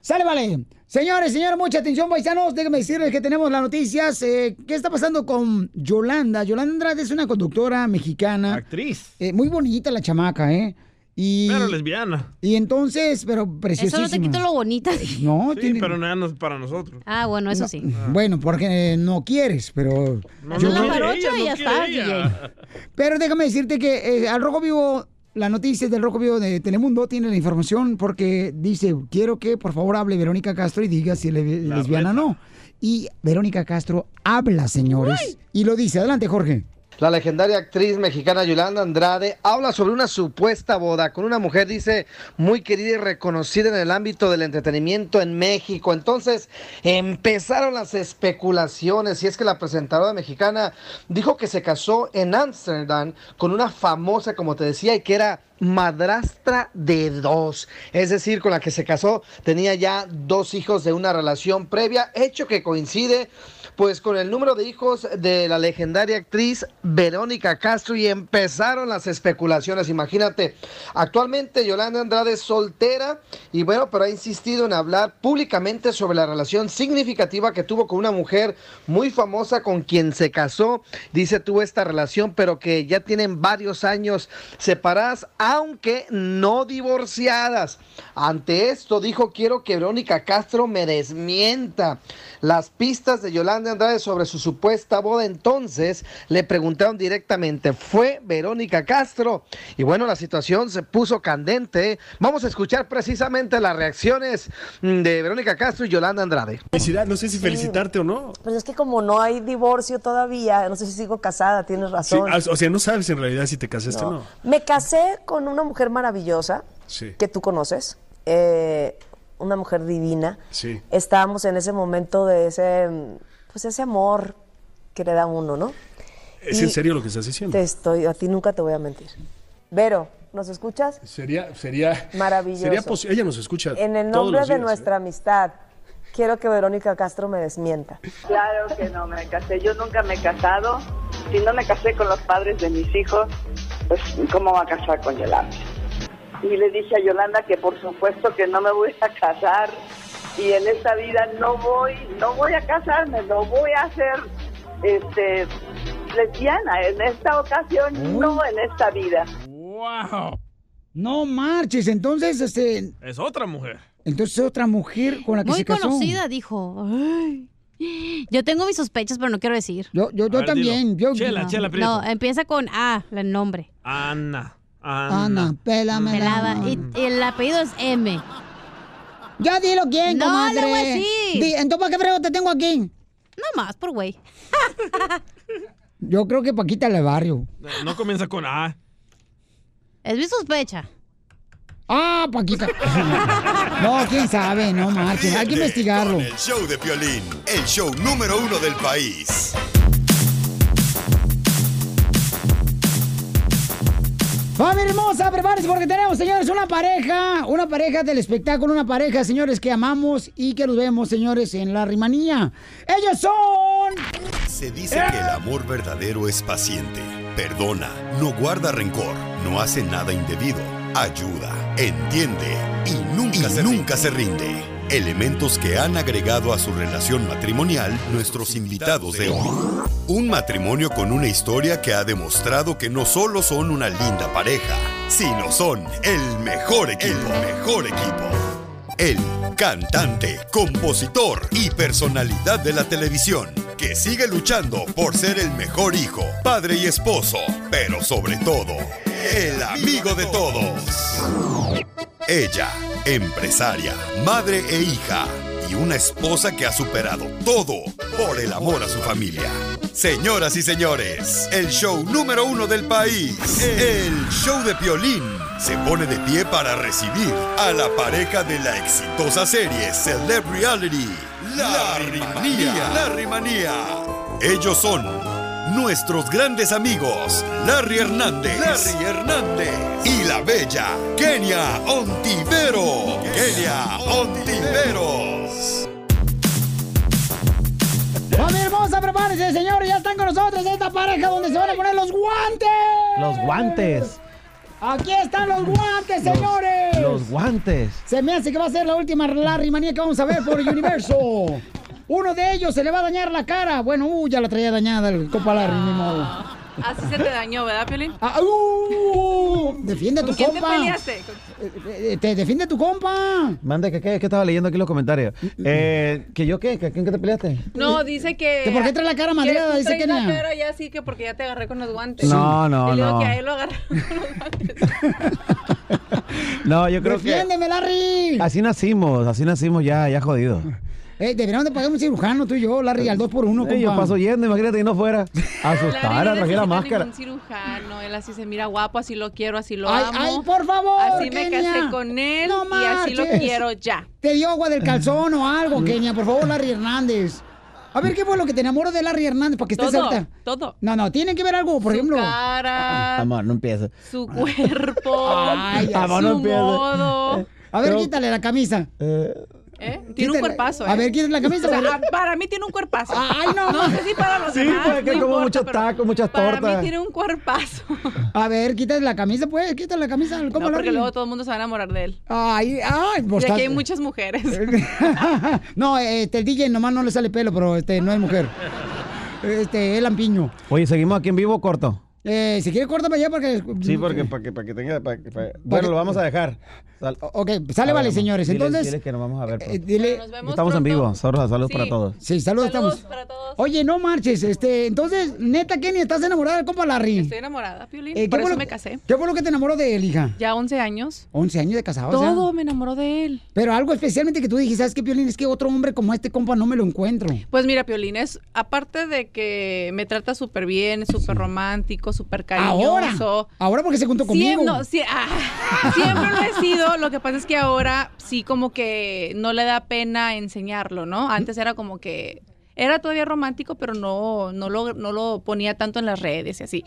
Sale, vale. Señores, señores, mucha atención, paisanos. Déjenme decirles que tenemos las noticias. Eh, ¿Qué está pasando con Yolanda? Yolanda Andrade es una conductora mexicana. Actriz. Eh, muy bonita la chamaca, ¿eh? Y, Pero lesbiana. y entonces, pero Eso preciosísima. no te quita lo bonita. No, Sí, tiene... pero no es para nosotros. Ah, bueno, eso sí. Bueno, porque no quieres, pero... No, yo- la ella, y ya está, ella. Pero déjame decirte que eh, al Rojo Vivo, la noticia del Rojo Vivo de Telemundo tiene la información porque dice, quiero que por favor hable Verónica Castro y diga si es le- lesbiana o no. Y Verónica Castro habla, señores. Y lo dice. Adelante, Jorge. La legendaria actriz mexicana Yolanda Andrade habla sobre una supuesta boda con una mujer, dice, muy querida y reconocida en el ámbito del entretenimiento en México. Entonces empezaron las especulaciones y es que la presentadora mexicana dijo que se casó en Ámsterdam con una famosa, como te decía, y que era madrastra de dos. Es decir, con la que se casó tenía ya dos hijos de una relación previa, hecho que coincide pues con el número de hijos de la legendaria actriz Verónica Castro y empezaron las especulaciones, imagínate. Actualmente Yolanda Andrade es soltera y bueno, pero ha insistido en hablar públicamente sobre la relación significativa que tuvo con una mujer muy famosa con quien se casó. Dice tuvo esta relación, pero que ya tienen varios años separadas, aunque no divorciadas. Ante esto dijo, quiero que Verónica Castro me desmienta las pistas de Yolanda Andrade sobre su supuesta boda. Entonces le preguntaron directamente, ¿fue Verónica Castro? Y bueno, la situación se puso candente. Vamos a escuchar precisamente las reacciones de Verónica Castro y Yolanda Andrade. Felicidad, no sé si felicitarte o no. Pues es que como no hay divorcio todavía, no sé si sigo casada, tienes razón. ah, o sea, no sabes en realidad si te casaste o no. Me casé con una mujer maravillosa Sí, que tú conoces, eh, una mujer divina. sí. Estábamos en ese momento de ese, pues ese amor que le da uno, ¿no? ¿Es Y en serio lo que estás diciendo? Te estoy, a ti nunca te voy a mentir. Vero, ¿Nos escuchas? Sería, sería, Maravilloso. sería Ella nos escucha. En el todos nombre los de días, ¿eh? nuestra amistad, quiero que Verónica Castro me desmienta. Claro que no me casé. Yo nunca me he casado. Si no me casé con los padres de mis hijos, pues ¿cómo va a casar con Yolanda? Y le dije a Yolanda que por supuesto que no me voy a casar y en esta vida no voy, no voy a casarme, no voy a ser este lesbiana en esta ocasión, no en esta vida. ¡Wow! No marches, entonces, este, Es otra mujer. entonces otra mujer con la que Muy se casó. conocida, dijo. Ay. Yo tengo mis sospechas, pero no quiero decir. Yo, yo, yo ver, también, yo- Chela, no, Chela Prieto. No, empieza con A, el nombre. Ana. Ana. Ana, pélame Pelada. Y, y el apellido es M. Ya dilo quién, No, comadre. a decir. Di- entonces, ¿para qué frego te tengo aquí? No más, por güey. Yo creo que Paquita le barrio. No comienza con A. Es mi sospecha. Ah, Paquita. no, quién sabe, no marches. Hay que investigarlo. El show de Piolín, el show número uno del país. Familia hermosa, prepárense porque tenemos, señores, una pareja, una pareja del espectáculo, una pareja, señores, que amamos y que los vemos, señores, en la rimanía. Ellos son... Se dice que el amor verdadero es paciente, perdona, no guarda rencor, no hace nada indebido, ayuda, entiende y nunca, se, nunca se rinde. Elementos que han agregado a su relación matrimonial nuestros invitados de hoy. Un matrimonio con una historia que ha demostrado que no solo son una linda pareja, sino son el mejor equipo. El mejor equipo. El cantante, compositor y personalidad de la televisión, que sigue luchando por ser el mejor hijo, padre y esposo, pero sobre todo, el amigo de todos. Ella, empresaria, madre e hija, y una esposa que ha superado todo por el amor a su familia. Señoras y señores, el show número uno del país, el show de Piolín, se pone de pie para recibir a la pareja de la exitosa serie Celeb Reality, La Rimanía. La Rimanía. Ellos son nuestros grandes amigos, Larry Hernández, Larry Hernández y la bella Kenia Ontivero, Kenia Ontiveros. Familia hermosa, prepárense, señores, ya están con nosotros esta pareja donde se van a poner los guantes. Los guantes. Aquí están los guantes, señores. Los guantes. Se me hace que va a ser la última Larry manía que vamos a ver por el universo. Uno de ellos se le va a dañar la cara. Bueno, uh, ya la traía dañada el copa Larry, ni modo. Así se te dañó, ¿verdad, Piolín? Ah, uh, defiende a tu ¿Con quién te compa. peleaste? Eh, Te defiende tu compa. Mande, ¿qué, qué, qué estaba leyendo aquí los comentarios? Eh, ¿Que yo qué? ¿Que ¿Quién que te peleaste? No, dice que... ¿Que por qué trae la cara madreada? Dice la Kenia. cara ya así que porque ya te agarré con los guantes. No, no, Y no. que a él lo agarré No, yo creo que... Defiéndeme, Larry. Así nacimos, así nacimos ya, ya jodido. Eh, deberíamos de pagar un cirujano, tú y yo, Larry, al 2 por 1 compa. Eh, yo paso yendo, imagínate que no fuera. Larry Asustar, no trajera máscara. ningún cirujano, él así se mira guapo, así lo quiero, así lo Ay, amo. ay, por favor, Así me Kenia. casé con él No y así lo quiero ya. Te dio agua del calzón o algo, Kenia. Por favor, Larry Hernández. A ver, ¿qué fue lo que te enamoró de Larry Hernández para que estés Todo, ahorita? todo. No, no, tiene que ver algo, por Su ejemplo. cara, Amor, no empieza. su cuerpo, Ay, su amor, no empiece. modo. A ver, quítale la camisa. ¿Eh? Tiene un cuerpazo, ¿eh? A ver, quítale la camisa. O sea, porque- a- para mí tiene un cuerpazo. Ay, no. No sé si para los Sí, demás. pues, que no como importa, muchos tacos, muchas Para tortas. mí tiene un cuerpazo. A ver, quítale la camisa, pues. Quítale la camisa. ¿Cómo, No, porque luego todo el mundo se va a enamorar de él. Ay, ay, pues y aquí hay muchas mujeres. no, este, el DJ nomás no le sale pelo, pero este, no es mujer. Este, es lampiño. Oye, ¿seguimos aquí en vivo o corto? Eh, si quiere, corta para allá porque... Sí, porque para que, para que tenga... para para- Bueno, lo vamos a dejar. Sal- Ok, sale, vale, señores. diles- Entonces... diles que nos vamos a ver. eh, dile... Estamos en vivo. Saludos, saludos Sí. para todos. Sí, saludos, Saludos estamos. para todos. Oye, no marches, este, entonces, neta, Kenny, ¿estás enamorada del compa Larry? Estoy enamorada, Piolín. Eh, ¿qué Por fue eso lo- me casé. ¿Qué fue lo que te enamoró de él, hija? Ya 11 años. 11 años de casado, o sea. Todo me enamoró de él. Pero algo especialmente que tú dijiste, ¿sabes qué, Piolín? Es que otro hombre como este compa no me lo encuentro. Pues mira, Piolín, es, aparte de que me trata súper bien, súper romántico, súper Ahora, cariñoso. ahora porque se juntó conmigo. Siem- no, ah, siempre lo he sido, lo que pasa es que ahora sí como que no le da pena enseñarlo, ¿no? Antes era como que era todavía romántico, pero no, no, lo, no lo ponía tanto en las redes y así.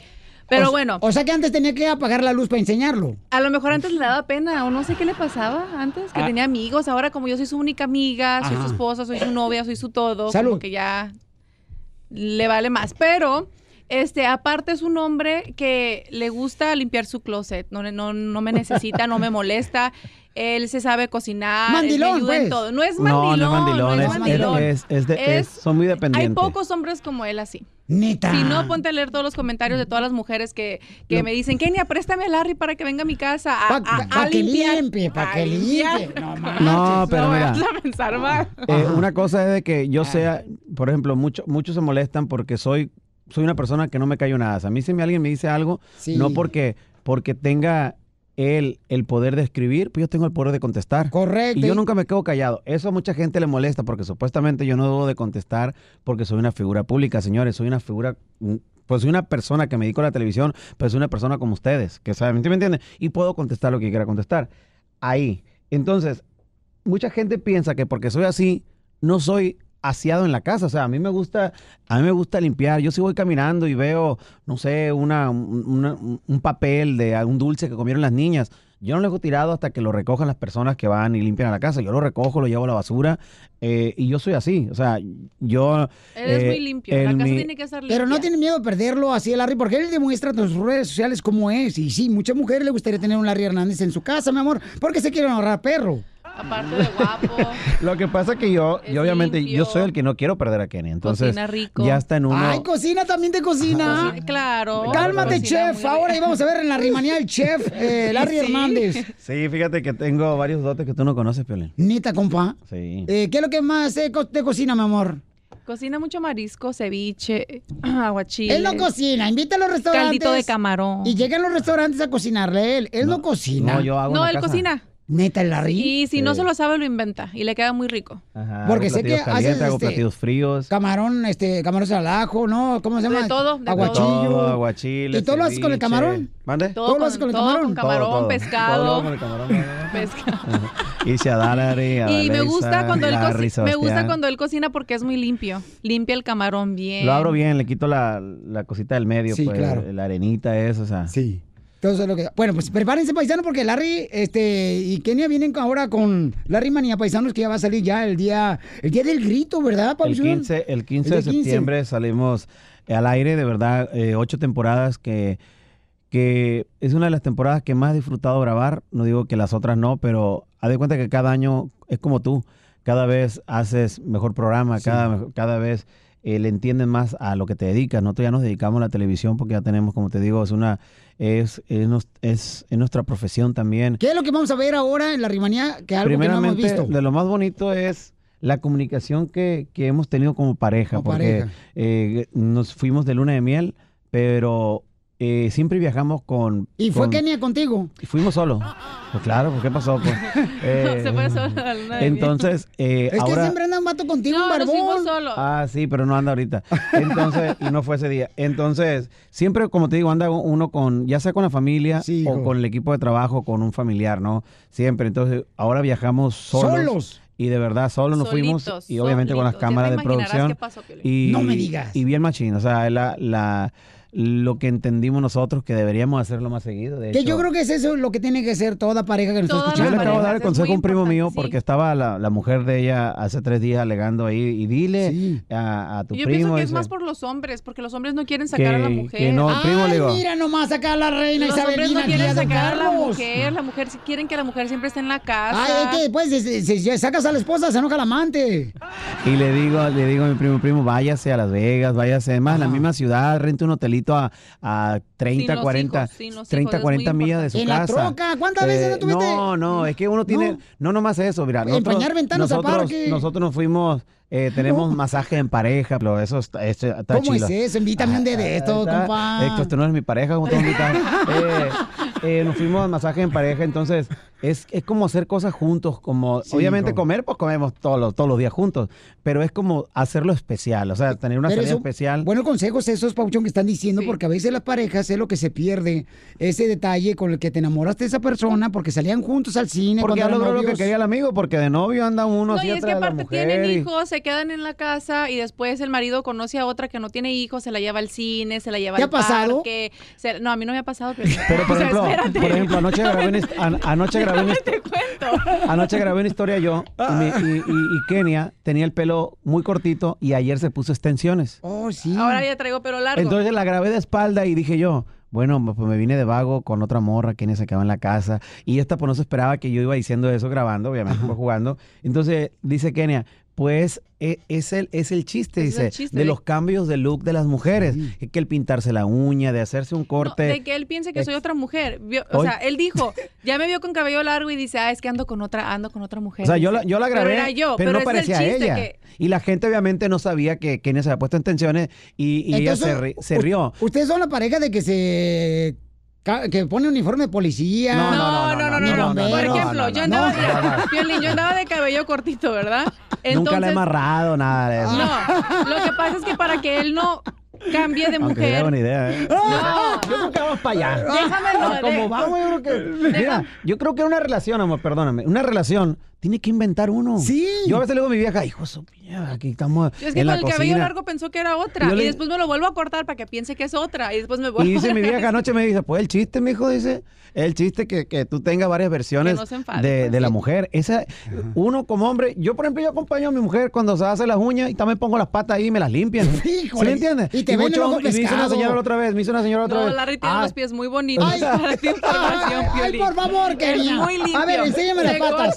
Pero O- bueno. O sea que antes tenía que apagar la luz para enseñarlo. A lo mejor antes le daba pena o no sé qué le pasaba antes, que Ah. tenía amigos. Ahora como yo soy su única amiga, soy Ajá. su esposa, soy su novia, soy su todo, Salud. como que ya le vale más. Pero, este, aparte es un hombre que le gusta limpiar su closet. No, no, no me necesita, no me molesta. Él se sabe cocinar, él me Mandilón, ayuda en pues. todo. No es mandilón, no es mandilón, es, mandilón. es- es de- es- son muy Hay dependientes. pocos hombres como él así. Neta. Si no, ponte a leer todos los comentarios de todas las mujeres que, que me dicen, Kenia, préstame a Larry para que venga a mi casa a, Pa- a- pa' a que limpiar". limpie, pa' A que limpie. No, No, pero No mira. a pensar mal. Eh, una cosa es de que yo sea, por ejemplo, mucho- muchos se molestan porque soy, soy una persona que no me callo nada. A mí si me- alguien me dice algo, Sí. no porque, porque tenga él el poder de escribir, pues yo tengo el poder de contestar. Correcto. Y yo nunca me quedo callado. Eso a mucha gente le molesta porque supuestamente yo no debo de contestar porque soy una figura pública, señores. Soy una figura, mm, pues soy una persona que me dedico a la televisión, pero soy una persona como ustedes, que saben, ¿sí ¿me entienden? Y puedo contestar lo que quiera contestar. Ahí. Entonces, mucha gente piensa que porque soy así, no soy aseado en la casa. O sea, a mí me gusta, a mí me gusta limpiar. Yo si voy caminando y veo, no sé, una, una- un papel de algún dulce que comieron las niñas. Yo no lo dejo tirado hasta que lo recojan las personas que van y limpian a la casa. Yo lo recojo, lo llevo a la basura eh, y yo soy así. O sea, yo... Él es eh, muy limpio. La casa mi- tiene que estar limpia. Pero no tiene miedo de perderlo así, Larry, porque él demuestra en sus redes sociales cómo es. Y sí, muchas mujeres le gustaría tener un Larry Hernández en su casa, mi amor, porque se quieren ahorrar perro. Aparte de guapo. Lo que pasa es que yo, yo obviamente, yo soy el que no quiero perder a Kenny. Entonces, Cocina rico. ya está en uno... Ay, cocina, también te cocina. Cocina- claro. Cálmate, Cocina chef. Ahora íbamos a ver en la rimanía el chef eh, Larry Sí. Hernández. Sí, fíjate que tengo varios dotes que tú no conoces, Piolín. Neta, compa. Sí. Eh, ¿Qué es lo que más eh, te cocina, mi amor? Cocina mucho marisco, ceviche, aguachile. Él no cocina, invita a los restaurantes. Caldito de camarón. Y llega a los restaurantes a cocinarle él. Él no, cocina. no, yo hago No, una él casa. cocina. Neta, el Larry. Y si no Sí. se lo sabe, lo inventa. Y le queda muy rico. Ajá, Porque sé que hago este, platillos fríos. Camarón, este, camarón al ajo, ¿no? ¿Cómo se llama? De todo, de Aguachillo. Todo, aguachile, ¿Y todo lo haces con el camarón? ¿Mande? ¿Todo lo haces con el todo, camarón? con camarón, Todo, todo. pescado. Todo con el camarón. Pescado. Y se Adalari, Y me gusta cuando él cocina, me gusta cuando él cocina porque es muy limpio. Limpia el camarón bien. Lo abro bien, le quito la, la cosita del medio, Sí, pues, claro. la arenita, eso, o sea. Sí. Entonces, lo que... Bueno, pues prepárense, paisano, porque Larry este, y Kenia vienen ahora con Larry Manía Paisanos, que ya va a salir ya el día, el día del grito, ¿verdad, El Pabuchón? 15, el 15 El de día 15. septiembre salimos al aire, de verdad, eh, ocho temporadas que, que es una de las temporadas que más he disfrutado grabar. No digo que las otras no, pero haz de cuenta que cada año es como tú. Cada vez haces mejor programa, cada, cada vez eh, le entienden más a lo que te dedicas. Nosotros ya nos dedicamos a la televisión porque ya tenemos, como te digo, es una es, es, es- es nuestra profesión también. ¿Qué es lo que vamos a ver ahora en la Rimanía? Que algo que no hemos visto. de lo más bonito es la comunicación que, que hemos tenido como pareja, Como porque pareja. eh, nos fuimos de luna de miel, pero eh, siempre viajamos con... ¿Y fue con- Kenia contigo? y fuimos solos. Pues claro, pues, ¿qué pasó? Pues, Eh, se fue solo de miel. entonces, eh, Es que siempre anda un vato contigo, un No, fuimos barbón. solos. Ah, sí, pero no anda ahorita. Entonces, y no fue ese día. Entonces, siempre, como te digo, anda uno con, ya sea con la familia Sí, o con el equipo de trabajo, con un familiar, ¿no? Siempre. Entonces, ahora viajamos solos. Solos. Y de verdad, solo nos fuimos. Y obviamente con las cámaras te de producción. qué pasó, Piolín. y, No me digas. Y bien machín. O sea, la, la, lo que entendimos nosotros que deberíamos hacerlo más seguido. De Que hecho, yo creo que es eso lo que tiene que ser toda pareja que nos está Todas yo le escuchando. acabo de dar el consejo a un primo mío sí. porque estaba la, la mujer de ella hace tres días alegando ahí y dile Sí. a, a tu Yo primo. pienso que es más por los hombres, porque los hombres no quieren sacar a la mujer. que no, el primo Ay, le digo. mira nomás acá a la reina los hombres no quieren sacar a la mujer, la mujer si quieren que la mujer siempre esté en la casa. Ay, es que después se- se- sacas a la esposa, se enoja el amante. Y le digo, le digo a mi primo, primo, váyase a Las Vegas, váyase, además en la misma ciudad, rente un hotelito 对伐啊 30, 40, hijos, 30, 40 millas de su ¿En casa. ¿En ¿Cuántas veces no eh, tuviste? No, no, es que uno tiene, no, no nomás eso, mira. Nosotros, Empañar ventanas nosotros, parque. Nosotros nos fuimos, eh, tenemos masaje en pareja, pero eso está, está, está ¿Cómo chilo. es eso? Invítame un de, ah, esto, está, compa. Héctor, tú no eres mi pareja, ¿cómo te invitas? Eh, eh, nos fuimos a masaje en pareja, entonces es, es como hacer cosas juntos, como obviamente comer, pues comemos todos los, todos los días juntos, pero es como hacerlo especial, o sea, tener una pero salida especial. Bueno, consejos esos, Pauchón, que están diciendo, porque a veces las parejas es lo que se pierde, ese detalle con el que te enamoraste de esa persona, porque salían juntos al cine. Porque ya logró lo que quería el amigo, porque de novio anda uno No, y es que aparte mujer. tienen y- hijos, se quedan en la casa y después el marido conoce a otra que no tiene hijos, se la lleva al cine, se la lleva ¿Te al ha pasado? parque. se- no, a mí no me ha pasado. Pero, Pero por O sea, ejemplo, espérate. por ejemplo, anoche grabé una, an- anoche grabé una anoche grabé una historia yo y, y- y- y Kenia tenía el pelo muy cortito y ayer se puso extensiones. Oh, sí. Ahora ya traigo pero largo. Entonces la grabé de espalda y dije yo, bueno, pues me vine de vago con otra morra, Kenia se quedaba en la casa y esta pues no se esperaba que yo iba diciendo eso grabando, obviamente fue jugando. Entonces dice Kenia, pues e- es el, es el chiste, el dice, chiste, de los cambios de look de las mujeres, que el pintarse la uña, de hacerse un corte. de que él piense que soy otra mujer. Vio- o Hoy- sea, él dijo, ya me vio con cabello largo y dice, ah, es que ando con otra, ando con otra mujer. O sea, yo la, yo la grabé, pero, era yo, pero, no el parecía chiste ella. que- Y la gente obviamente no sabía que Kenia se había puesto en tensiones y, y ella se, ri- se rió. Ustedes son la pareja de que se... que pone uniforme de policía. No, no, No, no, no, no, no. Por ejemplo, yo andaba de, Piolín, yo andaba de cabello cortito, ¿verdad? Nunca la he amarrado, nada de eso. No, lo que pasa es que para que él no cambie de mujer. buena idea, ¿eh? No, Yo creo que vamos para allá. Déjame Ah, como vamos, yo creo que. Mira, yo creo que una relación, amor, perdóname. Una relación tiene que inventar uno. Sí. Yo a veces le digo a mi vieja, hijo, su aquí estamos Es que en con la el cabello cocina. largo pensó que era otra. Yo Y le- después me lo vuelvo a cortar para que piense que es otra. Y después me vuelvo Y dice a mi vieja anoche me dice, pues el chiste, mijo, dice, el chiste que, que tú tengas varias versiones no enfade, de, pues, de la sí. mujer. Esa, uno como hombre, yo por ejemplo, yo acompaño a mi mujer cuando se hace las uñas y también pongo las patas ahí y me las limpian. ¿Sí Híjole, me entiendes? y te el ojo y me hizo una señora la otra vez, me hizo una señora otra No, vez. Larry tiene Ah, los pies muy bonitos. Ay, para ay, por favor, Kenia. muy limpio. A ver, enséñame las patas.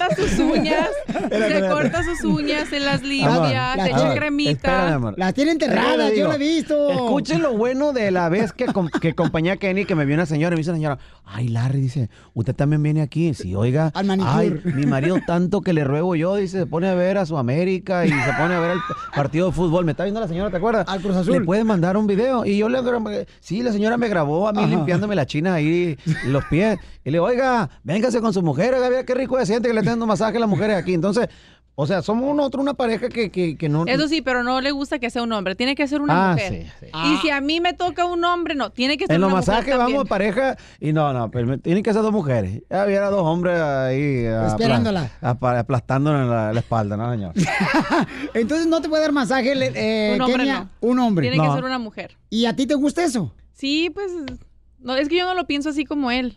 Uñas, se corta sus uñas, se las limpia, Amor, se amor, echa cremita. espérame, amor. Las tiene enterradas, yo lo he visto. Escuchen lo bueno de la vez que, com- que acompañé a Kenny, que me vio una señora y me dice una señora, ay, Larry, dice, usted también viene aquí. Sí, oiga, ay, mi marido tanto que le ruego yo, dice, se pone a ver a su América y se pone a ver el partido de fútbol. Me está viendo la señora, ¿te acuerdas? Al Cruz Azul. Le puedes mandar un video. Y yo le sí, la señora me grabó a mí Ajá. limpiándome la china ahí, los pies. Y le digo, oiga, véngase con su mujer, oiga, qué rico se siente que le estén dando masaje las mujeres aquí. Entonces, o sea, somos uno otro, una pareja que, que, que no... Eso sí, pero no le gusta que sea un hombre, tiene que ser una Ah, mujer. sí, sí. Y si a mí me toca un hombre, no, tiene que ser En los una mujer masajes vamos también. de pareja y no, no, pero tienen que ser dos mujeres. Ya hubiera dos hombres ahí apla- Esperándola. aplastándola en la, la espalda, ¿no, señor? Entonces no te puede dar masaje, eh, Un hombre Kenia, no. un hombre. Tiene que ser una mujer. ¿Y a ti te gusta eso? Sí, pues no, es que yo no lo pienso así como él.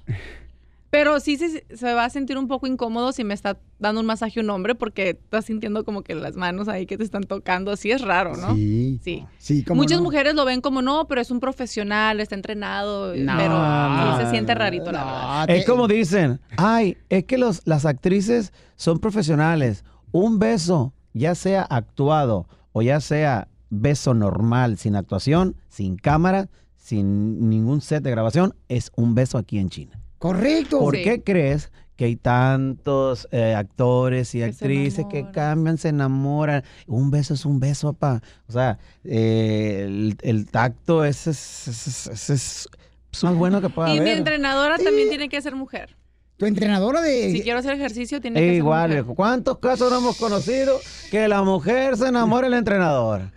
Pero sí se, se va a sentir un poco incómodo si me está dando un masaje un hombre porque estás sintiendo como que las manos ahí que te están tocando. Sí es raro, ¿no? Sí. Sí. Sí, cómo Muchas no. mujeres lo ven como no, pero es un profesional, está entrenado, No, pero no, sí se siente rarito, la verdad. Es como dicen, ay, es que los, las actrices son profesionales. Un beso, ya sea actuado o ya sea beso normal, sin actuación, sin cámara, sin ningún set de grabación, es un beso aquí en China. Correcto. ¿Por Sí. qué crees que hay tantos eh, actores y actrices que cambian, se enamoran? Un beso es un beso, papá. O sea, eh, el, el tacto es, es, es, es- más bueno que pueda Y mi haber. entrenadora también tiene que ser mujer. Tu entrenadora de... Si quiero hacer ejercicio, tiene Es que ser igual, mujer. viejo. ¿Cuántos casos no hemos conocido que la mujer se enamora del entrenador?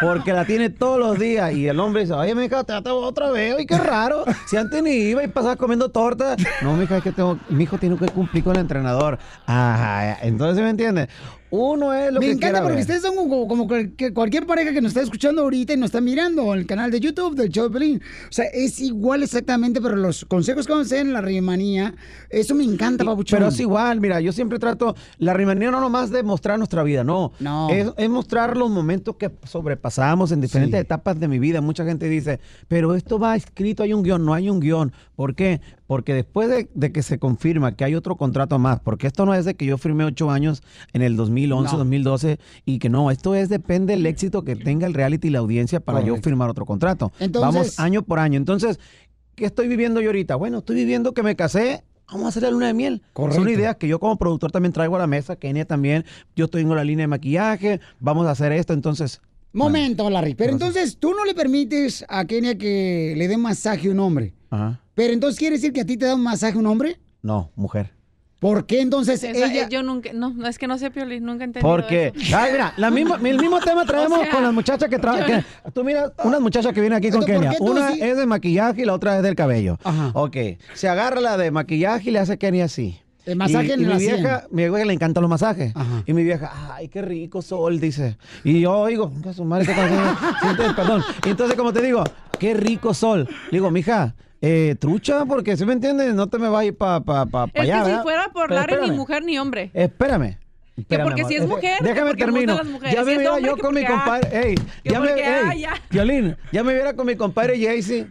Porque la tiene todos los días y el hombre dice, oye, mija, te te otra vez, oye, qué raro. Si antes ni iba y pasaba comiendo torta. No, mija, es que tengo, mi hijo tiene que cumplir con el entrenador. Ajá, entonces, ¿me entiendes? Uno es lo Me que encanta porque ver. ustedes son como, cualquier pareja que nos está escuchando ahorita y nos está mirando en el canal de YouTube del show de Pelín. O sea, es igual exactamente, pero los consejos que vamos a hacer en la rimanía, eso me encanta, papuchón. Pero es igual, mira, yo siempre trato, la rimanía no nomás de mostrar nuestra vida, no. No. Es, es mostrar los momentos que sobrepasamos en diferentes etapas de mi vida. Mucha gente dice, pero esto va escrito, hay un guion, no hay un guion. ¿Por qué? Porque después de, de que se confirma que hay otro contrato más, porque esto no es de que yo firmé ocho años en el 2011, No. 2012, y que no, esto es depende del éxito que tenga el reality y la audiencia para yo firmar otro contrato. Entonces- Vamos año por año. Entonces, ¿qué estoy viviendo yo ahorita? Bueno, estoy viviendo que me casé. Vamos a hacer la luna de miel. Correcto. Son ideas que yo como productor también traigo a la mesa. Kenia también. Yo tengo la línea de maquillaje. Vamos a hacer esto. Entonces, Momento, Larry. Pero entonces tú no le permites a Kenia que le dé masaje a un hombre. ajá. Pero entonces quiere decir que a ti te da un masaje un hombre. No, mujer. ¿Por qué entonces Esa- ella... eh, Yo nunca, no, no, es que no sé, Piolín, nunca he entendido Porque, eso. ay, mira, la misma, el mismo tema traemos O sea, con las muchachas que trabajan. Tú mira, unas muchachas que vienen aquí con ¿por qué Kenia. Una sí? es de maquillaje y la otra es del cabello. Ok, se agarra la de maquillaje y le hace Kenia así. El masaje y, en y la mi vieja, mi vieja le encantan los masajes. Y mi vieja, ay, qué rico sol, dice. Y yo oigo, "Venga, su madre, ¿qué está haciendo?" Sí, entonces, perdón. Y entonces, como te digo, qué rico sol. Le digo, mija, eh, trucha, porque si me entiendes, no te me vas a ir para pa, pa, pa Es allá, que si fuera por Larry, ni mujer ni hombre. Espérame. Que porque amor. si es mujer, que Déjame termino. Ya me es viera yo con mi ah, compadre. Ey, que ya me, ah. Violín, ya me viera con mi compadre Jaycee.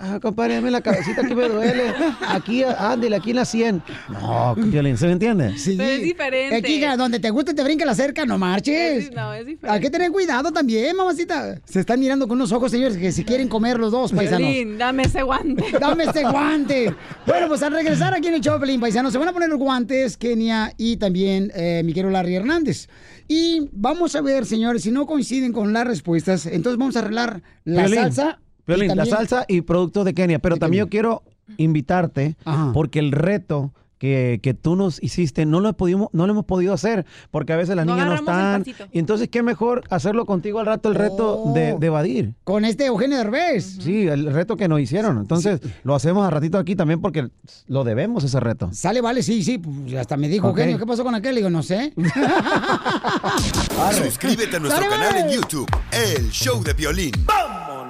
Ah, compadre, dame la cabecita aquí me duele. Aquí, ándale, aquí en la 100. No, Violín, ¿se me entiende? Sí. Pero es diferente. Que, hija, donde te guste te brinca la cerca, no marches. Es- no, es diferente. Hay que tener cuidado también, mamacita. Se están mirando con unos ojos, señores, que si quieren comer los dos, paisanos. Piolín, dame ese guante. Dame este guante. Bueno, pues al regresar aquí en el Choplin, paisanos, se van a poner los guantes, Kenia y también eh, mi querido Larry Hernández. Y vamos a ver, señores, si no coinciden con las respuestas, entonces vamos a arreglar la Piolín, salsa. Y Piolín, la salsa y productos de Kenia. Pero también yo quiero invitarte porque el reto que, que tú nos hiciste no lo, pudimos, no lo hemos podido hacer porque a veces las No niñas no están. Y entonces, ¿qué mejor hacerlo contigo al rato, el reto de, de evadir? Con este Eugenio Derbez. Sí, el reto que nos hicieron. Entonces, lo hacemos a ratito aquí también porque lo debemos ese reto. Sale, vale, sí, sí. pues, hasta me dijo. Eugenio, ¿qué pasó con aquel? Le digo, no sé. Suscríbete a nuestro ¡Sale, canal vale! en YouTube, El Show de Violín.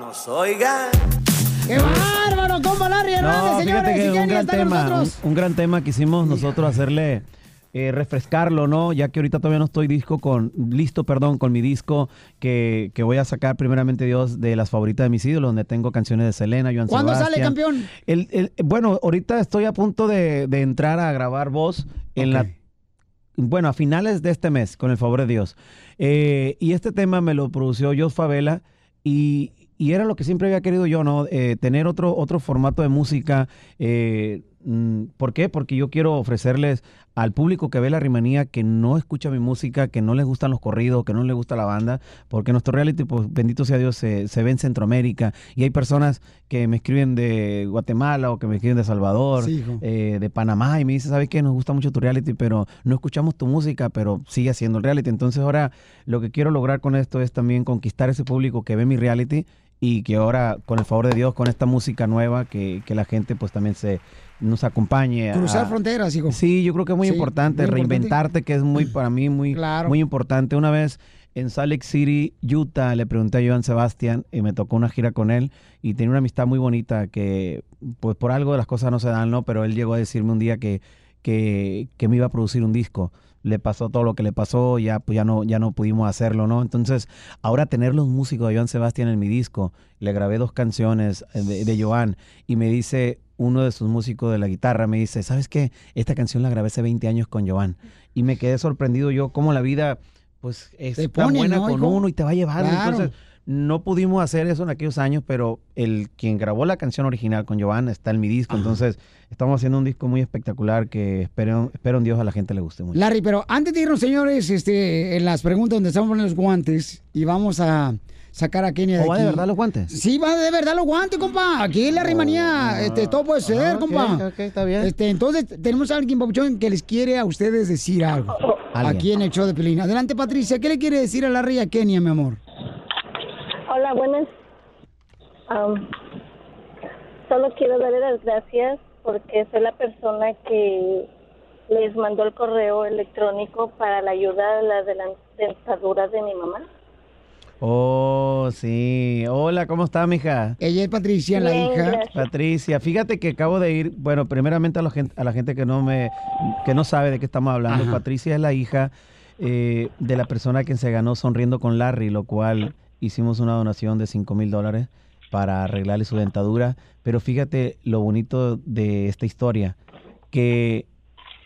Vámonos, oigan. ¡Qué bárbaro! ¿Cómo Larry Hernández, No, señores? que y un gran tema, un, nosotros. un gran tema quisimos nosotros hacerle eh, refrescarlo, ¿no? Ya que ahorita todavía no estoy disco con listo, perdón, con mi disco que, que voy a sacar primeramente Dios de las favoritas de mis ídolos, donde tengo canciones de Selena, Joan ¿Cuándo sale, campeón? El, el- bueno, ahorita estoy a punto de, de entrar a grabar voz en la bueno, a finales de este mes, con el favor de Dios. Eh, y este tema me lo produció Jos Favela y, y era lo que siempre había querido yo, ¿no? Eh, tener otro, otro formato de música. eh, mm, ¿Por qué? Porque yo quiero ofrecerles al público que ve la rimanía, que no escucha mi música, que no les gustan los corridos, que no les gusta la banda, porque nuestro reality, pues bendito sea Dios, se, se ve en Centroamérica y hay personas que me escriben de Guatemala o que me escriben de Salvador, Sí, eh, de Panamá y me dice, ¿sabes qué? Nos gusta mucho tu reality, pero no escuchamos tu música, pero sigue haciendo el reality. Entonces ahora lo que quiero lograr con esto es también conquistar ese público que ve mi reality y que ahora, con el favor de Dios, con esta música nueva, que, que la gente pues también se nos acompañe. a- Cruzar fronteras, hijo. Sí, yo creo que es muy Sí, importante, muy importante. reinventarte, que es muy para mí muy, muy importante. Una vez en Salt Lake City, Utah, le pregunté a Joan Sebastián y me tocó una gira con él y tenía una amistad muy bonita que pues por algo de las cosas no se dan, ¿no? Pero él llegó a decirme un día que, que, que me iba a producir un disco. Le pasó todo lo que le pasó, ya pues ya no, ya no pudimos hacerlo, ¿no? Entonces, ahora tener los músicos de Joan Sebastián en mi disco, le grabé dos canciones eh, de, de Joan y me dice uno de sus músicos de la guitarra, me dice, ¿sabes qué? Esta canción la grabé hace 20 años con Joan. Y me quedé sorprendido yo cómo la vida, pues, es tan buena ¿no, con hijo? uno y te va llevando. Claro. Entonces, no pudimos hacer eso en aquellos años, pero el quien grabó la canción original con Joan está en mi disco. Entonces, estamos haciendo un disco muy espectacular que espero, espero en Dios a la gente le guste mucho. Larry, pero antes de irnos, señores, este, en las preguntas donde estamos poniendo los guantes y vamos a sacar a Kenia de ¿O va aquí. de verdad los guantes? Sí, va de verdad los guantes, compa. Aquí en la rimanía, este, todo puede ser, Ah, ok, compa. ok, está bien. Este, entonces, tenemos a alguien, Papuchón, que les quiere a ustedes decir algo. Alguien. Aquí en el show de Pelín. Adelante, Patricia. ¿Qué le quiere decir a Larry y a Kenia, mi amor? Hola, buenas. Solo quiero darle las gracias porque soy la persona que les mandó el correo electrónico para la ayuda a la de la dentadura de mi mamá. Oh, sí. Hola, ¿cómo está, mija? Ella es Patricia, la hija. gracias. Patricia, fíjate que acabo de ir, bueno, primeramente a la gente, a la gente que no me, que no sabe de qué estamos hablando. Ajá. Patricia es la hija eh, de la persona que se ganó sonriendo con Larry, lo cual hicimos una donación de 5 mil dólares para arreglarle su dentadura. Pero fíjate lo bonito de esta historia, que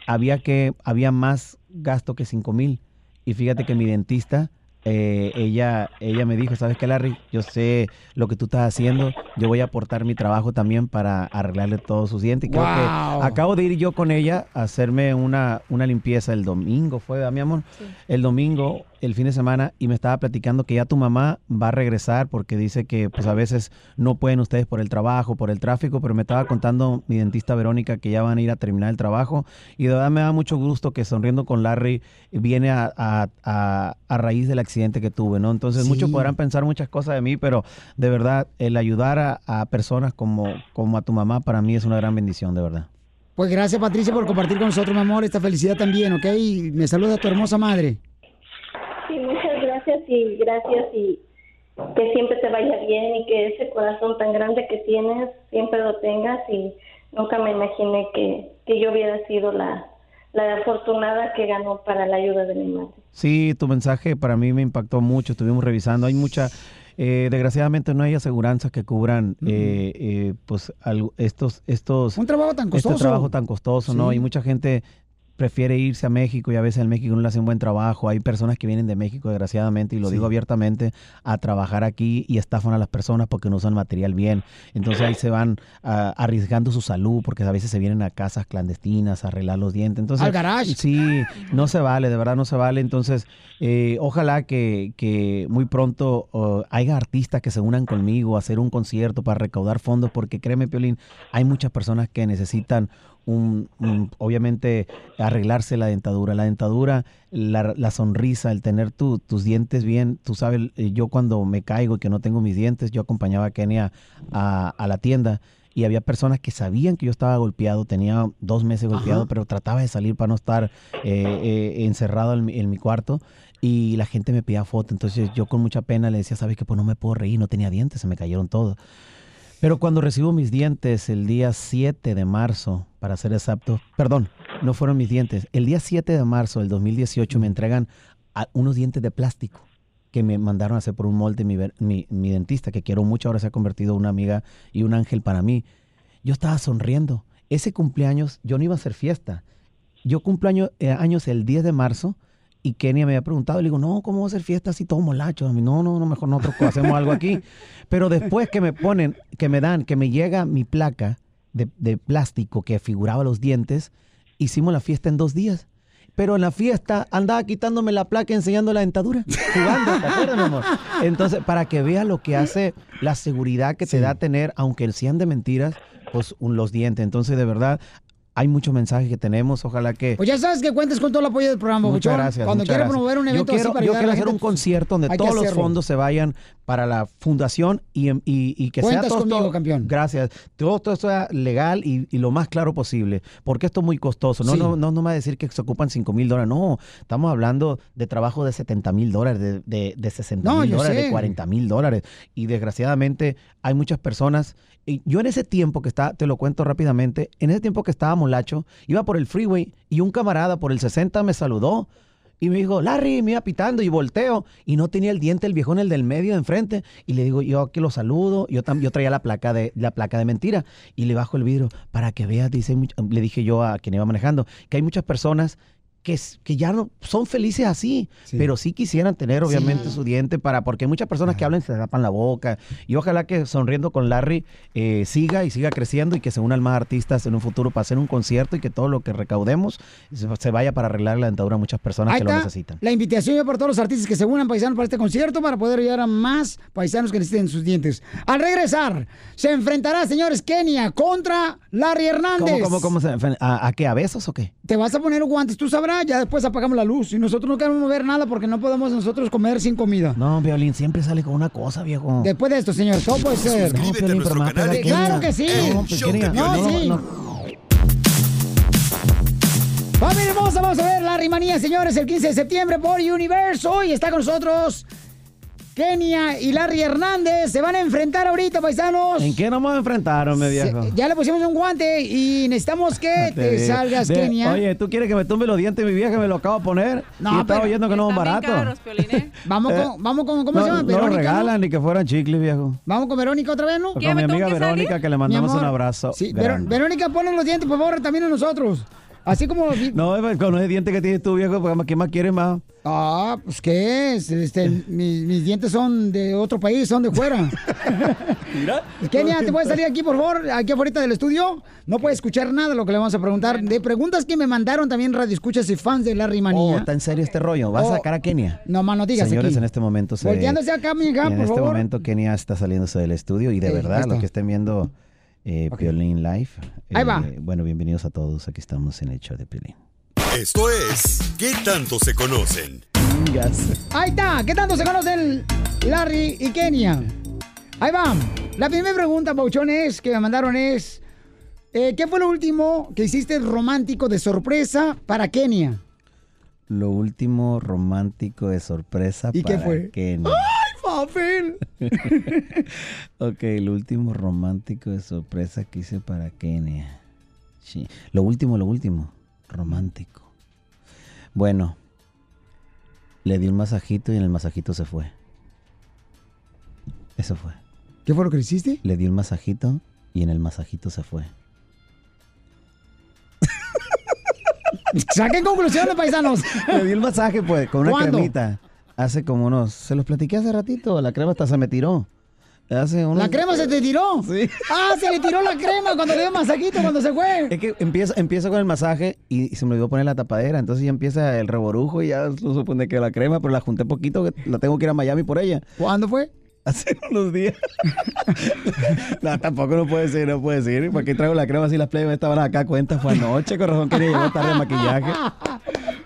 había que, había más gasto que 5 mil. Y fíjate que mi dentista, eh, ella, ella me dijo, ¿sabes qué, Larry? Yo sé lo que tú estás haciendo. Yo voy a aportar mi trabajo también para arreglarle todos sus dientes. Y creo Wow. que acabo de ir yo con ella a hacerme una, una limpieza el domingo, ¿fue, ¿verdad, mi amor? El domingo el fin de semana y me estaba platicando que ya tu mamá va a regresar porque dice que pues a veces no pueden ustedes por el trabajo, por el tráfico, pero me estaba contando mi dentista Verónica que ya van a ir a terminar el trabajo y de verdad me da mucho gusto que sonriendo con Larry viene a, a- a- a raíz del accidente que tuve, ¿no? Entonces Sí. muchos podrán pensar muchas cosas de mí, pero de verdad el ayudar a, a personas como, como a tu mamá para mí es una gran bendición, de verdad. Pues gracias, Patricia, por compartir con nosotros, mi amor, esta felicidad también, ¿ok? Y me saluda tu hermosa madre. Sí, muchas gracias y gracias y que siempre te vaya bien y que ese corazón tan grande que tienes siempre lo tengas y nunca me imaginé que, que yo hubiera sido la, la afortunada que ganó para la ayuda de mi madre. Sí, tu mensaje para mí me impactó mucho. Estuvimos revisando. Hay mucha, eh, desgraciadamente no hay aseguranzas que cubran, eh, eh, pues algo- estos, estos. Un trabajo tan Este costoso. trabajo tan costoso, ¿no? Y mucha gente prefiere irse a México y a veces en México no le hacen buen trabajo. Hay personas que vienen de México, desgraciadamente, y lo digo abiertamente, a trabajar aquí y estafan a las personas porque no usan material bien. Entonces ahí se van ah, arriesgando su salud porque a veces se vienen a casas clandestinas a arreglar los dientes. Entonces, Al garage. Sí, no se vale, de verdad no se vale. Entonces, eh, ojalá que, que muy pronto haya artistas que se unan conmigo a hacer un concierto para recaudar fondos, porque créeme, Piolín, hay muchas personas que necesitan un, un- obviamente arreglarse la dentadura. La dentadura, la, la sonrisa, el tener tu- tus dientes bien. Tú sabes, eh, yo cuando me caigo y que no tengo mis dientes, yo acompañaba a Kenia a, a la tienda y había personas que sabían que yo estaba golpeado, tenía dos meses golpeado, pero trataba de salir para no estar eh, eh, encerrado en mi, en mi cuarto y la gente me pedía foto, entonces yo con mucha pena le decía, sabes que pues no me puedo reír, no tenía dientes, se me cayeron todos. Pero cuando recibo mis dientes el día 7 de marzo, para ser exacto, perdón, no fueron mis dientes, el día 7 de marzo del 2018 me entregan a- unos dientes de plástico que me mandaron a hacer por un molde mi, ver- mi, mi dentista, que quiero mucho, ahora se ha convertido en una amiga y un ángel para mí. Yo estaba sonriendo. Ese cumpleaños, yo no iba a hacer fiesta. Yo cumplo año- eh, años el 10 de marzo y Kenia me había preguntado, le digo, no, ¿cómo va a hacer fiesta así todo molacho? A mí, no, no, no, mejor nosotros hacemos algo aquí. Pero después que me ponen, que me dan, que me llega mi placa de, de plástico que figuraba los dientes, hicimos la fiesta en dos días. Pero en la fiesta andaba quitándome la placa enseñando la dentadura, jugando, ¿te acuerdas, mi amor? Entonces, para que vea lo que hace la seguridad que te da tener, aunque sean de mentiras, pues un- los dientes. Entonces, de verdad, hay muchos mensajes que tenemos. Ojalá que. Pues ya sabes que cuentes con todo el apoyo del programa, Muchas gracias. Cuando muchas quieras gracias. promover un yo evento quiero, así para yo quiero hacer gente, un concierto donde todos los fondos se vayan para la fundación y, y- y que sea Cuentas todo, conmigo, todo- campeón. Gracias. Todo esto sea legal y, y lo más claro posible, porque esto es muy costoso. No, Sí. no, no, no me va a decir que se ocupan 5 mil dólares. No, estamos hablando de trabajo de 70 mil dólares, de, de, de 60 No, mil yo dólares, sé. de 40 mil dólares. Y desgraciadamente hay muchas personas. Y yo en ese tiempo que estaba, te lo cuento rápidamente, en ese tiempo que estaba molacho, iba por el freeway y un camarada por el 60 me saludó. Y me dijo, Larry, me iba pitando y volteo. Y no tenía el diente el viejón, el del medio de enfrente. Y le digo, yo aquí lo saludo. Yo, tam- yo traía la placa, de, la placa de mentira. Y le bajo el vidrio para que veas, dice, le dije yo a quien iba manejando, que hay muchas personas que, que ya no son felices así, pero sí quisieran tener obviamente su diente para, porque hay muchas personas que hablan se tapan la boca. Y ojalá que sonriendo con Larry eh, siga y siga creciendo y que se unan más artistas en un futuro para hacer un concierto y que todo lo que recaudemos se, se vaya para arreglar la dentadura a muchas personas Ahí que lo necesitan. la invitación ya para todos los artistas que se unan paisanos para este concierto para poder ayudar a más paisanos que necesiten sus dientes. Al regresar, se enfrentará, señores, Kenia contra Larry Hernández. ¿Cómo, cómo, cómo se ¿A, a qué? ¿A besos o qué? Te vas a poner guantes, tú sabrás, ya después apagamos la luz. Y nosotros no queremos ver nada porque no podemos nosotros comer sin comida. No, Violín, siempre sale con una cosa, viejo. Después de esto, señor, todo puede ser. A nuestro pero más- Claro que sí. No, pues, no, sí. No, Familia hermosa, vamos a ver la rimanía, señores, el 15 de septiembre por Universo. Y está con nosotros Kenia y Larry Hernández. Se van a enfrentar ahorita, paisanos. ¿En qué nos enfrentaron, mi viejo? Ya le pusimos un guante y necesitamos que te De- salgas, de- Kenia. Oye, ¿tú quieres que me tumbe los dientes, mi vieja? Me lo acabo de poner. No, y estaba pero- oyendo que no bien baratos. caros, Vamos Eh, con, vamos con, ¿cómo no, se llama? No Verónica, regalan ni que fueran chicles, viejo. Vamos con Verónica otra vez, ¿no? Con mi amiga Verónica, que le mandamos amor. un abrazo. Sí, grande. Ver- Verónica, ponen los dientes, por favor, también a nosotros. Así como... No, pues, con ese diente que tienes tú, viejo, pues, ¿qué más quieres más? Ah, pues qué es, este, mis, mis dientes son de otro país, son de fuera. Mira. Kenia, ¿te puedes salir aquí, por favor? Aquí afuera del estudio. No puede escuchar nada de lo que le vamos a preguntar. De preguntas que me mandaron también radio escuchas y fans de Larry Oh, Manía. está en serio este rollo. ¿Vas Oh. a sacar a Kenia? No más no digas Señores, aquí. en este momento se... Volteándose acá, mija, en por este favor. momento Kenia está saliéndose del estudio y de verdad, los que estén viendo eh, Piolín Live. Ahí eh, va. Bueno, bienvenidos a todos. Aquí estamos en el show de Piolín. Esto es ¿Qué tanto se conocen? Ahí está. ¿Qué tanto se conocen Larry y Kenia? Ahí va. La primera pregunta, Pauchón, es que me mandaron es... eh, ¿Qué fue lo último que hiciste romántico de sorpresa para Kenia? Lo último romántico de sorpresa ¿Y qué para fue? Kenia. ¡Ay, papel! ok, lo último romántico de sorpresa que hice para Kenia. Sí. Lo último, lo último. Romántico. Bueno, le di un masajito y en el masajito se fue. Eso fue. ¿Qué fue lo que hiciste? Le di un masajito y en el masajito se fue. Saquen conclusiones, paisanos. Le di el masaje, pues, con una ¿Cuándo? cremita. Hace como unos. Se los platiqué hace ratito. La crema hasta se me tiró. Hace unos- ¿La crema se te tiró? Sí. Ah, se le tiró la crema cuando le dio masajito, cuando se fue. Es que empieza, empieza con el masaje y, se me olvidó poner la tapadera. Entonces ya empieza el reborujo y ya se supone que la crema, pero la junté poquito, que la tengo que ir a Miami por ella. ¿Cuándo fue? Hace unos días. no, tampoco no puede ser, no puede ser. ¿Para qué traigo la crema si las plebes estaban acá? Cuenta, fue anoche, con razón que llegó tarde de maquillaje.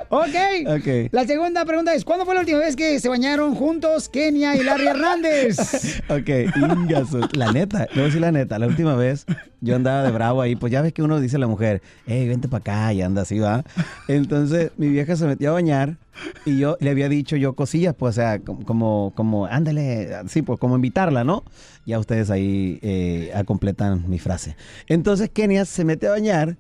Ok. Ok. La segunda pregunta es, ¿cuándo fue la última vez que se bañaron juntos Kenia y Larry Hernández? Ok, ingazo. La neta, a decir la neta, la última vez yo andaba de bravo ahí, pues ya ves que uno dice a la mujer, hey, vente para acá y anda así, va. Entonces mi vieja se metió a bañar y yo le había dicho yo cosillas, pues, o sea, como, como, ándale, así, pues, como invitarla, ¿no? Ya ustedes ahí eh, completan mi frase. Entonces Kenia se mete a bañar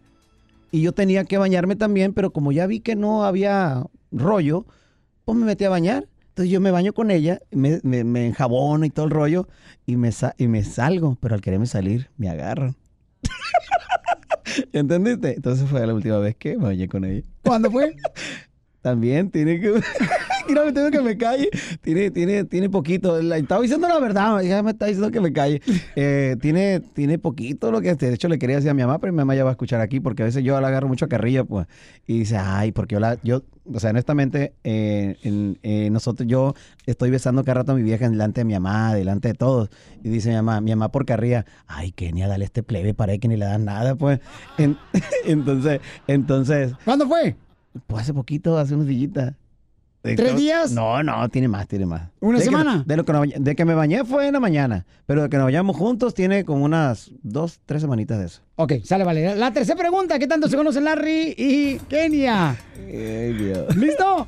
y yo tenía que bañarme también, pero como ya vi que no había rollo, pues me metí a bañar. Entonces yo me baño con ella, me, me, me enjabono y todo el rollo, y me, sa- y me salgo, pero al quererme salir, me agarran. ¿Entendiste? Entonces fue la última vez que me bañé con ella. ¿Cuándo fue? También tiene que... Tengo que me calle. Tiene, tiene, tiene poquito. La- estaba diciendo la verdad, ya me está diciendo que me calle. Eh, tiene, tiene poquito lo que de hecho le quería decir a mi mamá, pero mi mamá ya va a escuchar aquí porque a veces yo la agarro mucho a carrilla, pues. Y dice, ay, porque yo la, yo, o sea, honestamente, eh, en- eh, nosotros, yo estoy besando cada rato a mi vieja delante de mi mamá, delante de todos. Y dice mi mamá, mi mamá por carrilla, ay, Kenia, dale este plebe para ahí que ni le dan nada, pues. En- entonces, entonces. ¿Cuándo fue? Pues hace poquito, hace unos días. ¿Tres días? No, no, tiene más, tiene más. ¿Una De que- semana? de, lo que nos de que me bañé fue en la mañana, pero de que nos bañamos juntos tiene como unas dos, tres semanitas de eso. Ok, sale, vale. La tercera pregunta, ¿qué tanto se conocen Larry y Kenia? Dios. ¿Listo?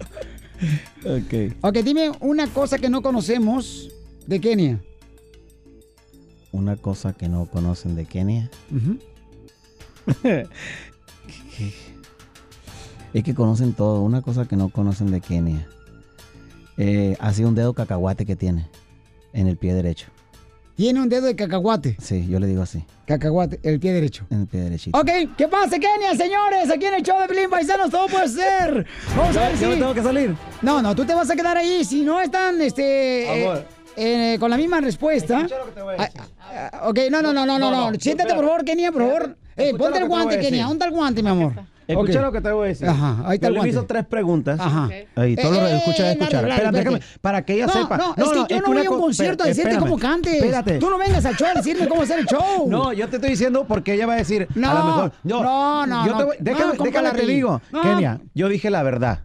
Ok. Ok, dime una cosa que no conocemos de Kenia. Una cosa que no conocen de Kenia. es que conocen todo. Una cosa que no conocen de Kenia. Eh, ha sido un dedo cacahuate que tiene en el pie derecho. Tiene un dedo de cacahuate. Sí, yo le digo así. Cacahuate, el pie derecho. En el pie derechito. Ok, ¿qué pasa, Kenia, señores? Aquí en el show de Pelín Paisanos todo puede ser. Vamos a ver ¿Yo si... me tengo que salir? No, no, tú te vas a quedar ahí. Si no están, este... Eh, eh, con la misma respuesta. Ah, ah, ok, no, no, no, no, no, No, no. no, Siéntate, por favor, Kenia, por favor. Eh, ponte lo el que te voy a guante, decir. Kenia. ¿Dónde está el guante, mi amor? Escucha lo que te voy a decir. Ajá, ahí está Yo le hizo tres preguntas. Ajá. Ahí, todos Eh, los eh, escucha, eh, escuchar. Espérate, espérate. déjame, para que ella No, sepa. no, es que yo es no voy a un co- concierto a decirte espérame. cómo cantes. Espérate. Tú no vengas al show a decirme cómo hacer el show. No, yo te estoy diciendo porque ella va a decir, No, a lo mejor, yo, no, no, yo te no. voy- No, déjame, compa déjame te Larry. digo, No. Kenia, yo dije la verdad,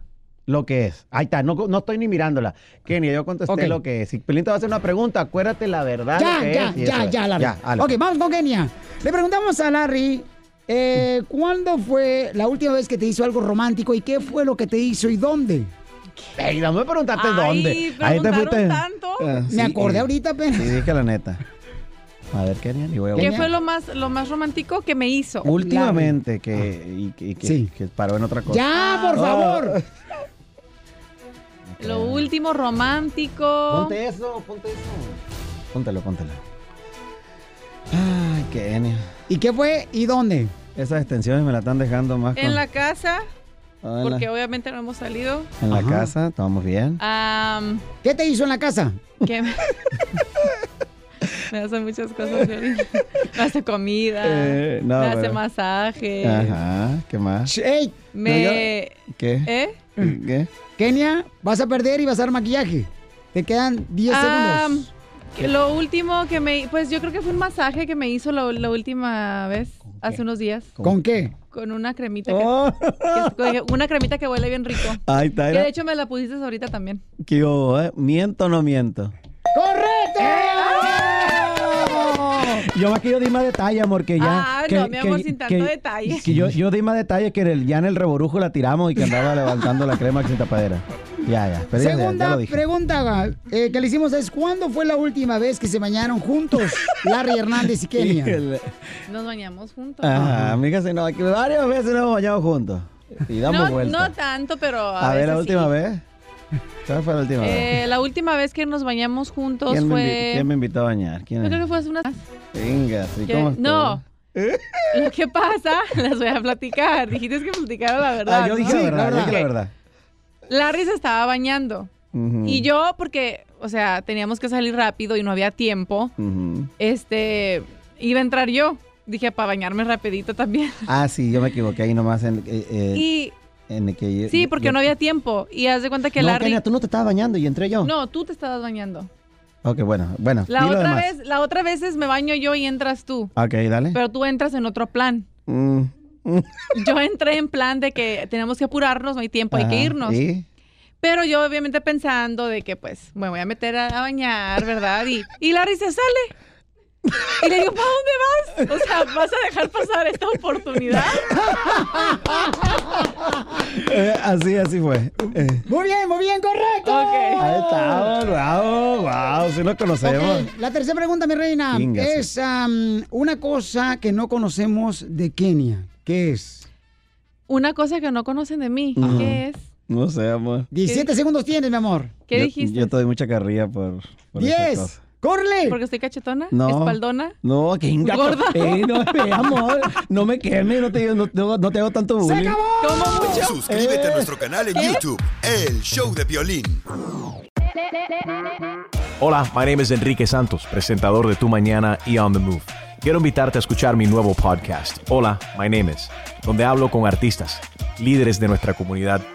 lo que es. Ahí está, no, no estoy ni mirándola. Kenia, yo contesté lo que es. Si Pelín te va a hacer una pregunta, acuérdate la verdad. Ya, lo que ya, es ya, ya, es. Larry. Ya, ok, vamos con Kenia. Le preguntamos a Larry, eh, ¿cuándo fue la última vez que te hizo algo romántico y qué fue lo que te hizo y dónde? Ey, no me preguntaste Ay, dónde. Ahí te fuiste. tanto. Ah, Me acordé ahorita apenas. Y dije la neta. A ver, Kenia, y voy a ¿Qué fue lo más, lo más romántico que me hizo? Últimamente que, y, que- y que, Sí. que paró en otra cosa. Ya, por Oh. favor. Lo último romántico. Ponte eso, ponte eso. Póntelo, póntelo. Ay, Kenia. ¿Y qué fue y dónde? Esas extensiones me la están dejando más con- En la casa, Ah, en la- porque obviamente no hemos salido. En la Ajá. casa, estamos bien. Am, ¿Qué te hizo en la casa? me... me hace muchas cosas. Me hace comida, Eh, no, me hace masaje. Ajá, ¿qué más? ¡Ey! Me... ¿Qué? ¿Eh? ¿Qué? Kenia, vas a perder y vas a dar maquillaje. Te quedan 10 Am, segundos. Lo último que me... Pues yo creo que fue un masaje que me hizo la, la última vez, hace unos días. ¿Con qué? Con una cremita que, Oh. que- una cremita que huele bien rico. Ahí está, Que era. de hecho me la pusiste ahorita también. ¿Qué hubo, eh? ¿Miento o no miento? ¡Correcto! Yo más que yo di más detalle, amor, que ya. Ah, que, no, mi amor, que- sin tanto que- detalle. Que yo, yo di más detalle que en el- ya en el reborujo la tiramos y que andaba levantando la crema sin tapadera. Ya, ya. Pero ya, ya, ya Segunda lo dije. pregunta eh, que le hicimos es ¿cuándo fue la última vez que se bañaron juntos Larry Hernández y Kenia? Nos bañamos juntos. Ajá, amiga, sí, no, varias veces nos hemos bañado juntos. Y damos no, vueltas. no tanto, pero a, a ver, la última sí. vez. ¿Cuál fue la última vez? Eh, la última vez que nos bañamos juntos ¿Quién, me invi- fue... quién me invitó a bañar? ¿Quién Yo creo que fue hace unas... Venga, sí, que- ¿cómo estuvo? No. Lo que pasa, las voy a platicar. Dijiste que platicara la verdad. Ah, yo dije ¿no? la verdad, yo dije la verdad. Larry se estaba bañando. Y yo, porque, o sea, teníamos que salir rápido y no había tiempo, este, iba a entrar yo. Dije, para bañarme rapidito también. Ah, sí, yo me equivoqué ahí nomás en, eh, eh, Y en el que yo- sí, porque yo- no había tiempo. Y haz de cuenta que no, Larry... Kenia, tú no te estabas bañando y entré yo. No, tú te estabas bañando. Ok, bueno, bueno. La otra demás. vez, la otra vez es me baño yo y entras tú. Ok, dale. Pero tú entras en otro plan. Mm. Yo entré en plan de que tenemos que apurarnos, no hay tiempo, hay que irnos. ¿y? Pero yo obviamente pensando de que pues me voy a meter a, a bañar, ¿verdad? Y, y Larry se sale. Y le digo, ¿para dónde vas? O sea, ¿vas a dejar pasar esta oportunidad? Eh, así, así fue. Eh, Muy bien, muy bien, correcto. ahí está, wow, wow, si nos conocemos. La tercera pregunta, mi reina, es una cosa que no conocemos de Kenia. ¿Qué es? Una cosa que no conocen de mí. Ujú. ¿Qué es? No sé, amor. 17 segundos tienes, mi amor. ¿Qué Yo- dijiste? Yo te doy mucha carrilla por, por esa 10. ¡Córrele! ¿Porque estoy cachetona? No. ¿Espaldona? No, que inga- ¿Gorda? Eh, no, eh, amor, no me quemes, no te, no, no- no te hago tanto bullying. ¿Cómo mucho? Suscríbete a nuestro canal en YouTube, El Show de Violín. Hola, my name is Enrique Santos, presentador de Tu Mañana y On the Move. Quiero invitarte a escuchar mi nuevo podcast, Hola, my name is, donde hablo con artistas, líderes de nuestra comunidad